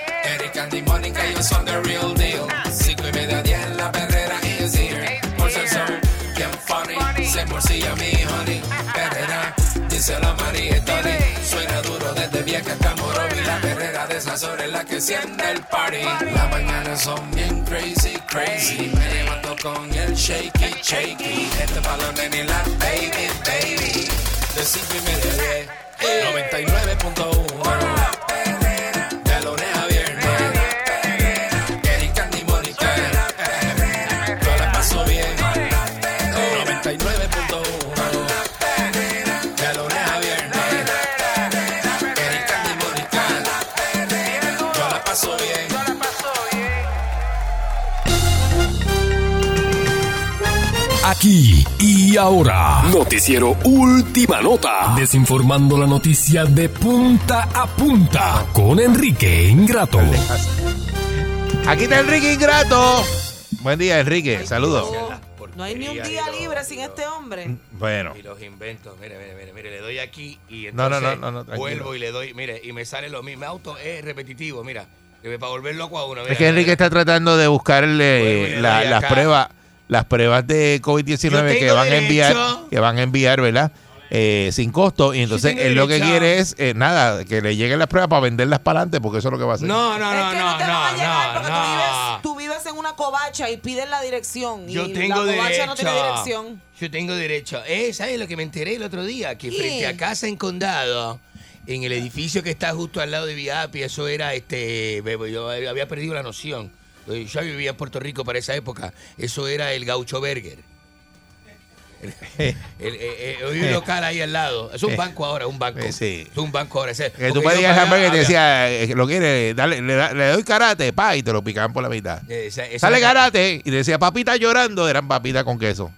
Dice la Tony. Suena duro desde vieja hasta Morovi. La perrera de esas horas es la que siente el party. Las mañanas son bien crazy, crazy. Me levanto con el shaky, shaky. Este balón en la baby, baby. De cinco y media a diez. 99.1 Aquí y ahora. Noticiero Última Nota. Desinformando la noticia de punta a punta. Con Enrique Ingrato. Aquí está Enrique Ingrato. Buen día, Enrique. Saludos. No hay ni un día libre sin este hombre. Bueno, Y los inventos, mire, mire, mire, mire, le doy aquí y no, entonces no, no, no, tranquilo. vuelvo y le doy, mire, y me sale lo mismo. Mi auto es repetitivo, mira, para volver loco a uno. mira, es que Enrique mira. está tratando de buscarle las pruebas, las pruebas de Yo COVID-19 que van a enviar, que van a enviar, ¿verdad? Eh, sin costo. Y entonces él lo que quiere es, eh, nada, que le lleguen las pruebas para venderlas para adelante, porque eso es lo que va a hacer. No, no, no, es que no, no, te van a no, porque no, tú, vives, no. tú vives en una covacha y piden la dirección. Yo y tengo la covacha derecho. no tiene dirección. Yo tengo derecho. Eh, ¿Sabes lo que me enteré el otro día? Que ¿Qué? frente a casa en Condado, en el edificio que está justo al lado de Viapi, eso era, este, bebo, yo había perdido la noción. Eh, Yo vivía en Puerto Rico para esa época. Eso era el Gaucho Burger. El- el- eh, eh, hay un local ahí al lado. Es un banco ahora, un banco. Eh, sí. Es un banco ahora. ese- Que tú pedías el hamburger y te decía, eh, lo quiere, dale, le, le doy karate, pa, y te lo picaban por la mitad. Eh, esa- esa Sale karate y decía papita llorando, eran papitas con queso.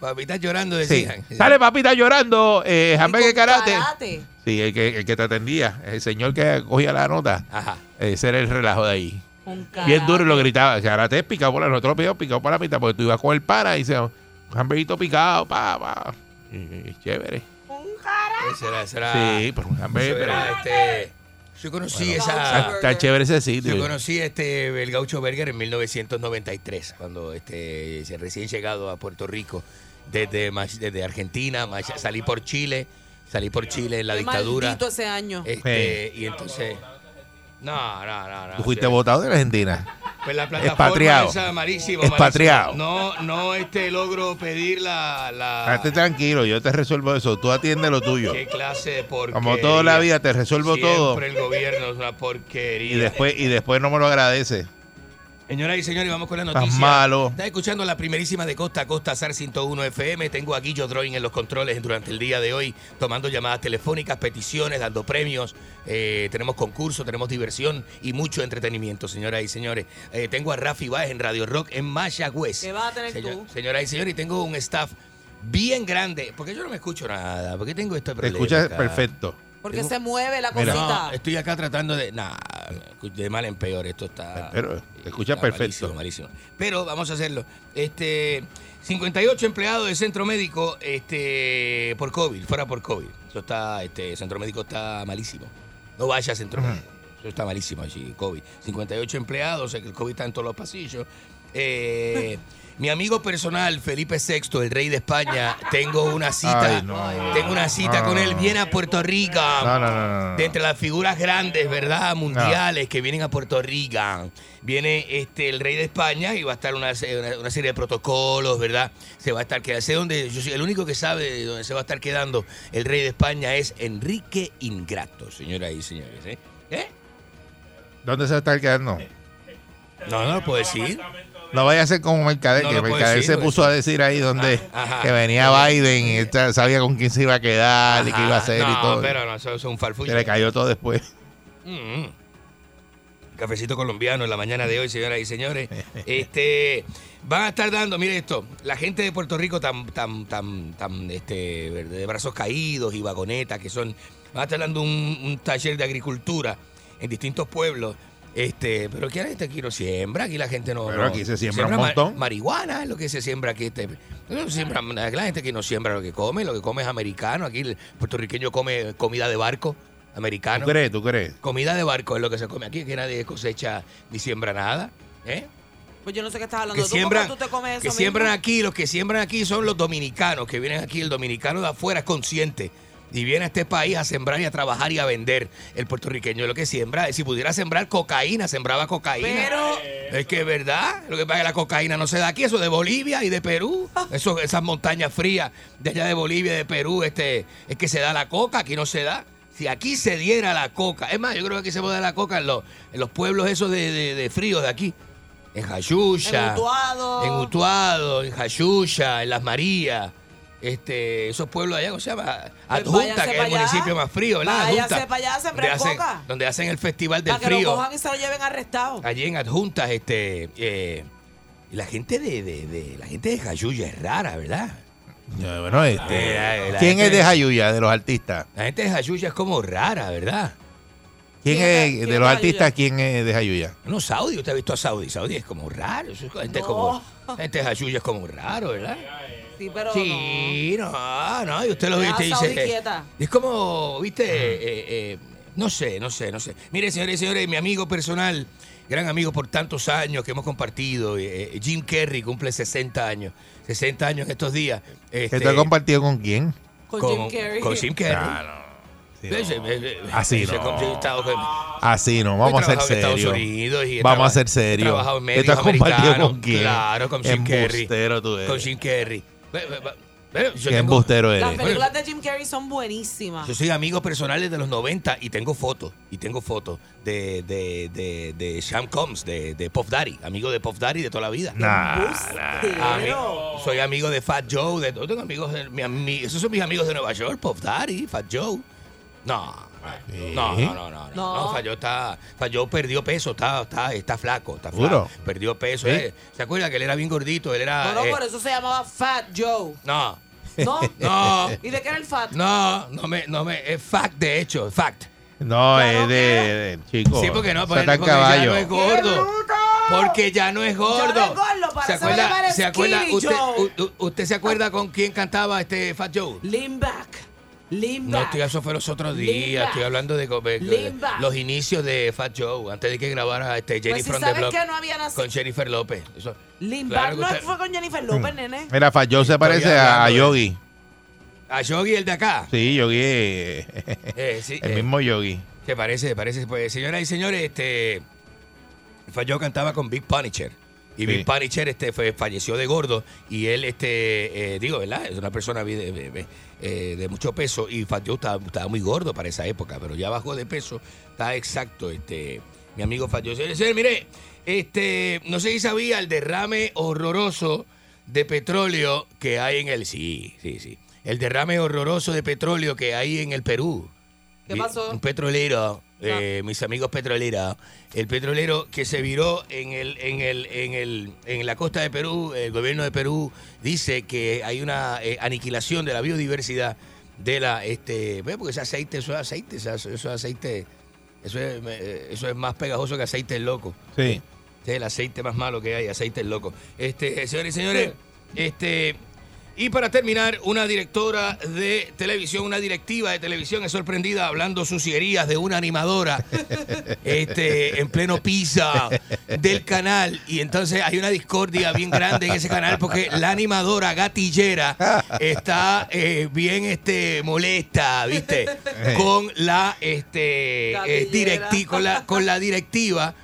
Papitas llorando Sí. decían. Sale papita llorando, eh, hamburger karate. Karate. Sí, el que, el que te atendía, el señor que cogía la nota. Ajá. Ese era el relajo de ahí. Un Bien duro y lo gritaba. Karate es picado por la nosotros pedimos picado por la mitad porque tú ibas con el para y dice, un hamburguito picado, pa, pa. Y- y chévere. Ese era, ese era- Sí, pero un era, este, yo conocí Bueno, esa. está- chévere ese sitio. Yo conocí este el Gaucho Burger en 1993, cuando este se recién llegado a Puerto Rico desde, desde Argentina, salí por Chile, salí por Chile en la Qué dictadura. maldito ese año. Este, y entonces no, no, no, no. Tú fuiste votado de la Argentina. Pues la plataforma Expatriado. esa, malísimo, Expatriado. malísimo. No, no este logro pedir la, la Estate tranquilo, yo te resuelvo eso. Tú atiende lo tuyo. qué clase de porquería. Como toda la vida te resuelvo todo. Siempre el gobierno es una porquería. Y después, y después no me lo agradece. Señoras y señores, vamos con la Estás noticia. malo. Está escuchando la primerísima de Costa a Costa, SAR 101 FM. Tengo a Guillo Drawing en los controles durante el día de hoy, tomando llamadas telefónicas, peticiones, dando premios. Eh, tenemos concurso, tenemos diversión y mucho entretenimiento, señoras y señores. Eh, tengo a Rafi Báez en Radio Rock en Mayagüez. ¿Qué vas a tener Señor- tú? Señoras y señores, y tengo un staff bien grande. Porque yo no me escucho nada. porque tengo este Te problema? escuchas acá? perfecto. Porque Tengo- se mueve la Mira. cosita. No, estoy acá tratando de. Nah, de mal en peor. Esto está. Pero te escuchas está perfecto. Malísimo, malísimo. Pero vamos a hacerlo. Este. 58 empleados de centro médico este, por COVID, fuera por COVID. Eso está, este, centro médico está malísimo. No vaya a centro médico. Eso está malísimo allí, COVID. 58 empleados, o sea que el COVID está en todos los pasillos. Eh, mi amigo personal, Felipe VI, el rey de España, tengo una cita. Ay, no. Tengo una cita No, con él. Viene a Puerto Rico. No. De entre las figuras grandes, ¿verdad? Mundiales que vienen a Puerto Rico. Viene este el rey de España y va a estar una, una- una serie de protocolos, ¿verdad? Se va a estar quedando. Sé dónde, yo soy el único que sabe de dónde se va a estar quedando el rey de España es Enrique Ingrato, señoras y señores. ¿eh? ¿Eh? ¿Dónde se va a estar quedando? No, no lo puedo decir. No vaya a ser como Mercader, No que Mercader decir, se puso a decir ahí donde Ajá. que venía Biden y sabía con quién se iba a quedar y qué iba a hacer no, y todo. pero no, eso, eso es un farfullo. Se le cayó todo después. Mm. Cafecito colombiano en la mañana de hoy, señoras y señores. Este van a estar dando, mire esto, la gente de Puerto Rico tan, tan, tan, tan, este, de brazos caídos y vagonetas que son, van a estar dando un, un taller de agricultura en distintos pueblos. Este, pero aquí la gente aquí no siembra, aquí la gente no. Pero no- aquí se siembra un montón. marihuana es lo que se siembra aquí. Este, no siembra- la gente que no siembra lo que come, lo que come es americano. Aquí el puertorriqueño come comida de barco americano. ¿Tú crees? ¿Tú crees? Comida de barco es lo que se come aquí, que nadie cosecha ni siembra nada. ¿eh? Pues yo no sé qué estás hablando. Que tú, siembran, ¿cómo tú te comes que eso siembran mismo? aquí, los que siembran aquí son los dominicanos, que vienen aquí, el dominicano de afuera es consciente. Y viene a este país a sembrar y a trabajar y a vender. El puertorriqueño lo que siembra, si pudiera sembrar cocaína, sembraba cocaína. Pero- Es que es verdad, lo que pasa es que la cocaína no se da aquí, eso de Bolivia y de Perú. Eso, esas montañas frías de allá de Bolivia y de Perú, este, es que se da la coca, aquí no se da. Si aquí se diera la coca, es más, yo creo que aquí se puede dar la coca en los, en los pueblos esos de, de, de frío de aquí. En Jayuya. En Utuado. En Utuado, en Jayuya, en Las Marías. Este, esos pueblos allá, ¿cómo se llama? Adjunta, Pues váyanse que es el allá. municipio más frío, ¿verdad? Adjunta, pa' allá donde hacen, coca. donde hacen el festival del Para que lo frío. cojan y se lo lleven arrestado. Allí en Adjuntas, este, eh, y la gente de, de, de- la gente de Jayuya es rara, ¿verdad? Bueno, este, Eh, la ¿Quién gente es de Jayuya, de los artistas? La gente de Jayuya es como rara, ¿verdad? ¿Quién, ¿Quién es, es- quién de los artistas, quién es de Jayuya? No, Saudi, usted ha visto a Saudi. Saudi es como raro. gente No. como, la gente de Jayuya es como raro, ¿verdad? Sí, pero Sí, no, no, y usted lo ve y dice. Es como, viste, eh, eh, no sé, no sé, no sé. Mire, señores y señores, mi amigo personal, gran amigo por tantos años que hemos compartido, eh, eh, Jim Kerry cumple 60 años. 60 años en estos días. ¿Que Este, has compartido con quién? con, con, Jim Carrey. con Jim no. Ese- ese- Así no. Así no, vamos a ser serios. Vamos a ser serios. trabajado en ¿Que medios tú has compartido con quién? Claro, con Jim eres. Con Jim Carrey. Yo ¿Qué tengo- embustero Las eres? películas de Jim Carrey son buenísimas. Yo soy amigo personal desde los 90 y tengo fotos. Y tengo fotos de, de, de, de Sean Combs, de, de Puff Daddy. Amigo de Puff Daddy de toda la vida. Nah. Ami- soy amigo de Fat Joe. De, yo tengo amigos de, mi esos son mis amigos de Nueva York. Puff Daddy, Fat Joe. No, no, no, no, no, no, no, falló, está, falló, perdió peso, está, está, está flaco, está flaco, perdió peso. ¿Sí? eh. ¿Se acuerda que él era bien gordito? Él era, No, no, eh, por eso se llamaba Fat Joe. no, ¿No? no, ¿Y de qué era el Fat? no, no me, no me, es fact de hecho, fact. No, Claro es de, de- chico. Sí, porque no, porque, ya no es gordo. Porque ya no es gordo. Ya no es gordo, para ¿Se acuerda? ¿Se acuerda? ¿Usted se acuerda con quién cantaba este Fat Joe? Lean back. Lean No, estoy, eso fue los otros días. Estoy hablando de, los inicios de Fat Joe, antes de que grabara este Jenny Pues si from the sabes Block que no había nacido. con Jennifer López. Eso- claro que no usted- fue con Jennifer López, nene. Mira, Fayó se parece a, Yogi. A Yogi, el de acá. Sí, Yogi. eh, Eh, sí, el eh, mismo Yogi. Se parece, se parece. Pues, señoras y señores, este. Fat Joe cantaba con Big Punisher. Y Sí. Big Punisher este, fue, falleció de gordo. Y él, este, eh, digo, ¿verdad? Es una persona de, de- de- eh, de mucho peso. Y Fat Joe estaba, estaba muy gordo para esa época, pero ya bajó de peso. Está exacto, este. Mi amigo Fat Joe. Señores, señores, mire, este, no sé si sabía el derrame horroroso de petróleo que hay en el. Sí, sí, sí. El derrame horroroso de petróleo que hay en el Perú. ¿Qué pasó? Un petrolero, eh, mis amigos petroleros, el petrolero que se viró en el, en el, en el, en la costa de Perú, el gobierno de Perú dice que hay una eh, aniquilación de la biodiversidad de la, este, porque ese aceite, eso es aceite, eso es, aceite, eso es, eh, eso es más pegajoso que aceite el loco. Sí. Es el aceite más malo que hay, aceite el loco. Este, señores y señores, este. Y para terminar, una directora de televisión, una directiva de televisión es sorprendida hablando sucierías de una animadora este, en pleno pizza del canal. Y entonces hay una discordia bien grande en ese canal porque la animadora gatillera está eh, bien este, molesta, ¿viste? Con la, este, eh, directi- con la, con la directiva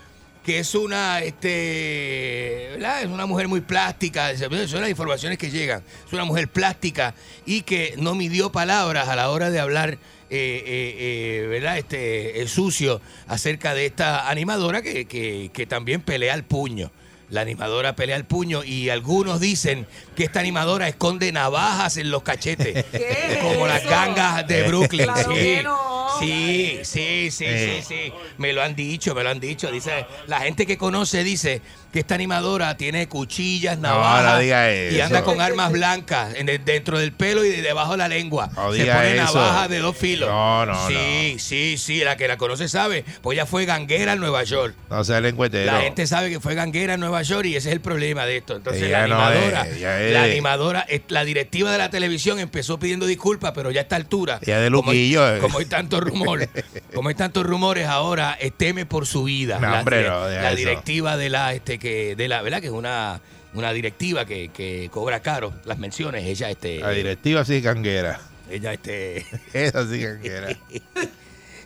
que es una este ¿verdad? es una mujer muy plástica. Son las informaciones que llegan. Es una mujer plástica y que no midió palabras a la hora de hablar eh, eh, eh, verdad este sucio acerca de esta animadora que, que- que también pelea al puño la animadora pelea al puño y algunos dicen que esta animadora esconde navajas en los cachetes ¿Qué como es las eso? gangas de Brooklyn Claro sí. que no. Sí, sí, sí, Eh. sí, sí. Me lo han dicho, me lo han dicho. Dice, la gente que conoce dice que esta animadora tiene cuchillas, navajas no diga y anda con armas blancas en el- dentro del pelo y de debajo de la lengua. No Se pone eso. navajas de dos filos. No, no, Sí, sí, sí. La que la conoce sabe. Pues ella fue ganguera en Nueva York. No sea el encuentero. La gente sabe que fue ganguera en Nueva York y ese es el problema de esto. Entonces Ella la animadora, es, ella es- la animadora, la directiva de la televisión empezó pidiendo disculpas, pero ya a esta altura, Ella de como, hay, Luquillo, eh. como hay tantos rumores, como hay tantos rumores ahora, teme por su vida. La, hombre, la directiva de la, este, que, de la, ¿verdad? Que es una, una directiva que, que cobra caro las menciones. Ella, este, La directiva sí canguera. ella, este. Esa sí canguera.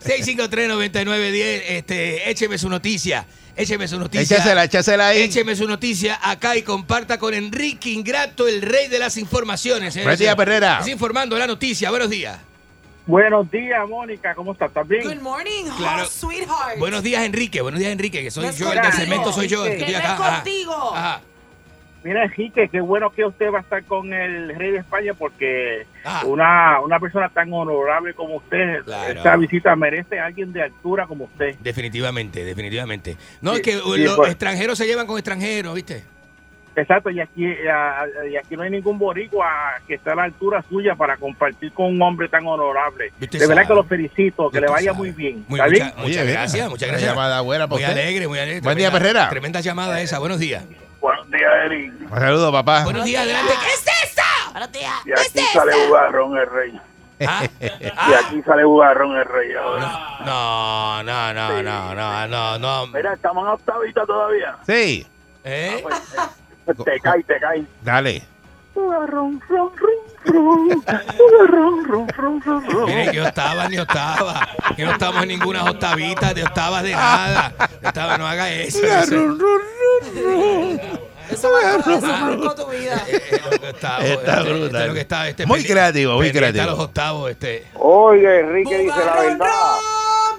653-9910, este, écheme su noticia. Écheme su noticia. Échasela, échasela ahí. Écheme su noticia acá y comparta con Enrique Ingrato, el rey de las informaciones. señores Buenos días. Perrera. Es informando la noticia. Buenos días. Buenos días, Mónica, ¿cómo estás? ¿Estás bien? Good morning, Claro. sweetheart. Buenos días, Enrique. Buenos días, Enrique, que soy No yo, el del segmento soy yo. Que Estoy no acá. es contigo. Ajá. Mira, Enrique, qué bueno que usted va a estar con el rey de España porque Ah. una, una persona tan honorable como usted, Claro. esta visita merece a alguien de altura como usted. Definitivamente, definitivamente. No, Sí, es que sí, los pues. extranjeros se llevan con extranjeros, ¿viste? Exacto, y aquí, y aquí no hay ningún boricua que esté a la altura suya para compartir con un hombre tan honorable. Usted de verdad sabe. que lo felicito, que Usted le vaya sabe. muy bien. Muy, ¿Está mucha- bien? muchas Oye, gracias, muchas gracias. llamada buena Muy usted. alegre, muy alegre. Buen día, Perrera. Tremenda llamada esa. Buenos días. Buenos días, Eric. Un saludo, papá. Buenos días, adelante. ¿Qué es esto? Buenos días. Y aquí sale Bugarrón el rey. Ah, Y aquí sale Bugarrón el rey ahora. No, no, no, no, no, no, no. Mira, estamos en octavita todavía. Sí, ¿Eh? Pues, te cae, te cae. dale. Mire, que octava ni octava. Que no estamos en ninguna octavita de octavas de nada. De octava, no haga eso. eso. Marcó, tu vida. Eh, eh, Está este, brutal. este está, este, Muy creativo, muy creativo. a los octavos, este. Oiga, Enrique dice la verdad.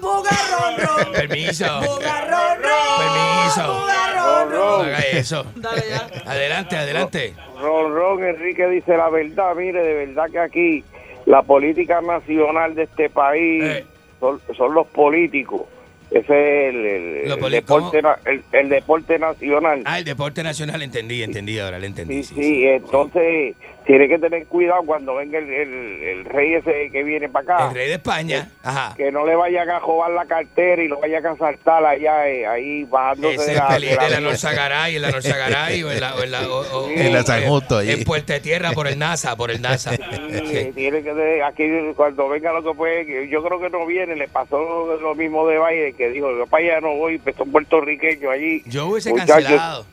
Ron, bugarrón, ron. Permiso. Bugarrón, ron. Permiso. Bugarrón, No ron. haga eso. Dale ya. Adelante, adelante. Ron Ron, Enrique dice la verdad. Mire, de verdad que aquí la política nacional de este país Eh. son, son los políticos. Ese es el, el- Los el poli- deporte, na- el, el deporte nacional. Ah, el deporte nacional, entendí, entendí ahora, le entendí. Sí, sí, entonces tiene que tener cuidado cuando venga el, el- el rey ese que viene para acá. El rey de España, ajá. Que no le vayan a robar la cartera y lo vayan a asaltar allá, eh, ahí bajándose Ese de la, de la- en la Norzagaray, en la Norzagaray o en la, o en la, o- o- En la San Justo, allí. En Puerta Tierra por el NASA, por el NASA. Sí, tiene que tener- aquí cuando venga lo que puede, yo creo que no viene, le pasó lo mismo de Biden, que dijo, yo para allá no voy, pues son puertorriqueños allí. Yo hubiese Muchachos, cancelado.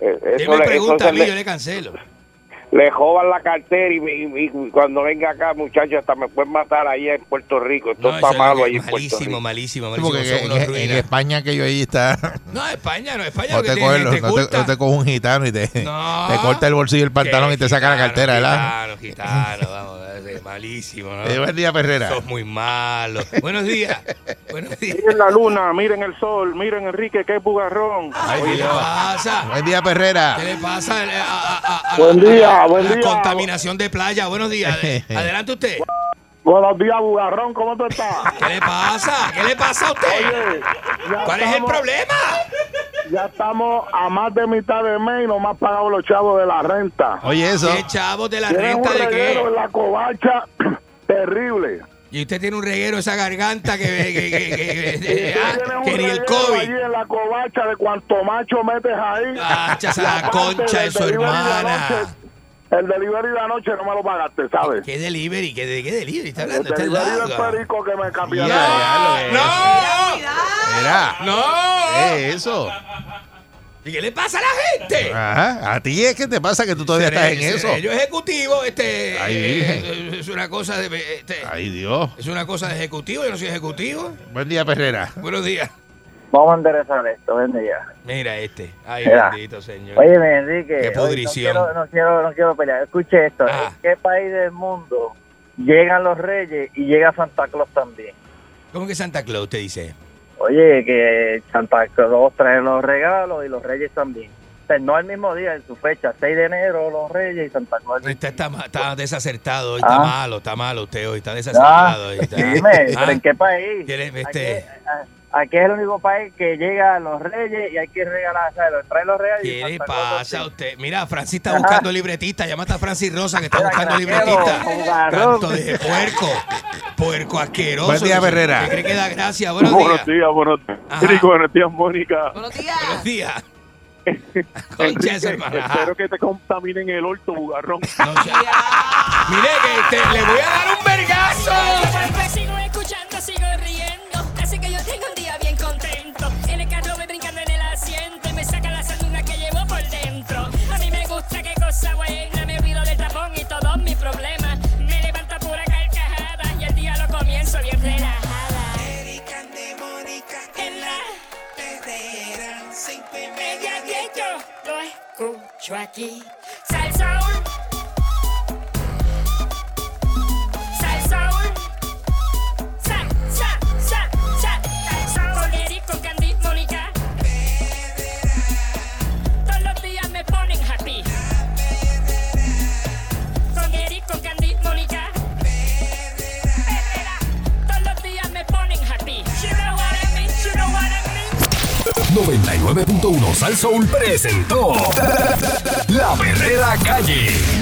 eh, eso me le- pregunta eso a mí, yo le cancelo. Le joban la cartera y, y- y cuando venga acá, muchachos, hasta me pueden matar allá en Puerto Rico. Esto No, está malo que- ahí en Puerto malísimo, Rico. malísimo, malísimo. son en, en. España aquello ahí está. No, España, no, España No que te, gente no, te, no te coge un gitano y te, No. te corta el bolsillo del pantalón y te saca la cartera, ¿verdad? Gitano, gitano, vamos, malísimo, ¿no? Eh, buen día, Perrera. Sos muy malo. Buenos días. Buenos días. Miren la luna, miren el sol, miren Enrique, qué bugarrón. ¿Qué le pasa? Buen día, Perrera. ¿Qué le pasa a, a- a- a Buen la- día, a la- buen la día. contaminación de playa? Buenos días. Adelante usted. Buenos días, bugarrón, ¿cómo tú estás? ¿Qué le pasa? ¿Qué le pasa a usted? Oye, ¿Cuál es el problema? Ya estamos a más de mitad de mes y no más pagado los chavos de la renta. Oye, eso. ¿Qué chavos de la renta un de reguero en qué? la covacha terrible. Y usted tiene un reguero esa garganta que, que, que, que- ah, ni el reguero COVID. allí en la covacha de cuanto macho metes ahí. Ah, esa aparte, concha de su hermana. El delivery de anoche no me lo pagaste, ¿sabes? ¿Qué delivery? ¿Qué, de qué delivery está El hablando? Está delivery del perico que me cambió. ¡No! Mira. ¡No! ¿Qué es eso? ¿Y qué le pasa a la gente? Ajá. A ti es que te pasa que tú todavía estás en Seré- eso. Yo ejecutivo, este, Ay, eh, Virgen. eh, es una cosa de, este, Ay, Dios. es una cosa de ejecutivo. Yo no soy ejecutivo. Buen día, Perrera. Buenos días. Vamos a enderezar esto, buen día. Mira este. Ay, Mira. bendito señor. Oye, Enrique, Qué pudrición. No, quiero, no, quiero, no quiero pelear. Escuche esto. Ah. ¿En qué país del mundo llegan los reyes y llega Santa Claus también? ¿Cómo que Santa Claus te dice? Oye, que Santa Claus trae los regalos y los reyes también. O sea, no el mismo día, en su fecha, 6 de enero, los reyes y Santa Claus. Está, está, está desacertado hoy, está Ah. malo, está malo usted hoy, está desacertado hoy. está- Dime, Ah, ¿pero en qué país? ¿quiere- Aquí, este, aquí es el único país que llega los reyes y hay que regalar, o sea, los- trae los y ¿Qué le pasa a usted? Mira, Francis está buscando libretista. Llámate a Francis Rosa que está Mira, buscando craquero, libretista. Canto de puerco. Puerco asqueroso. Buen día, ¿Usted Herrera. cree que da gracia? Buenos Buenos días. días, buenos días. Buenos días, Mónica. Buenos días. Buenos días. Espero que te contaminen el orto, bugarrón. No. Mire que te- le voy a dar un vergazo. Sigo escuchando, sigo riendo. Tengo un día bien contento. En el carro voy brincando en el asiento y me saca la sanduna que llevo por dentro. A mí me gusta, qué cosa buena. Me olvido del tapón y todos mis problemas. Me levanta pura carcajada y el día lo comienzo bien relajada. Erika de Mónica En la Herrera, cinco y media que yo lo escucho aquí. Salsoul. Con Candy, Mónica. Todos los días me ponen happy. Con Eric, con Candy, Mónica. Todos los días me ponen happy. You know what I mean, you what I mean. 99.1 Sal Soul presentó La Verdadera Calle.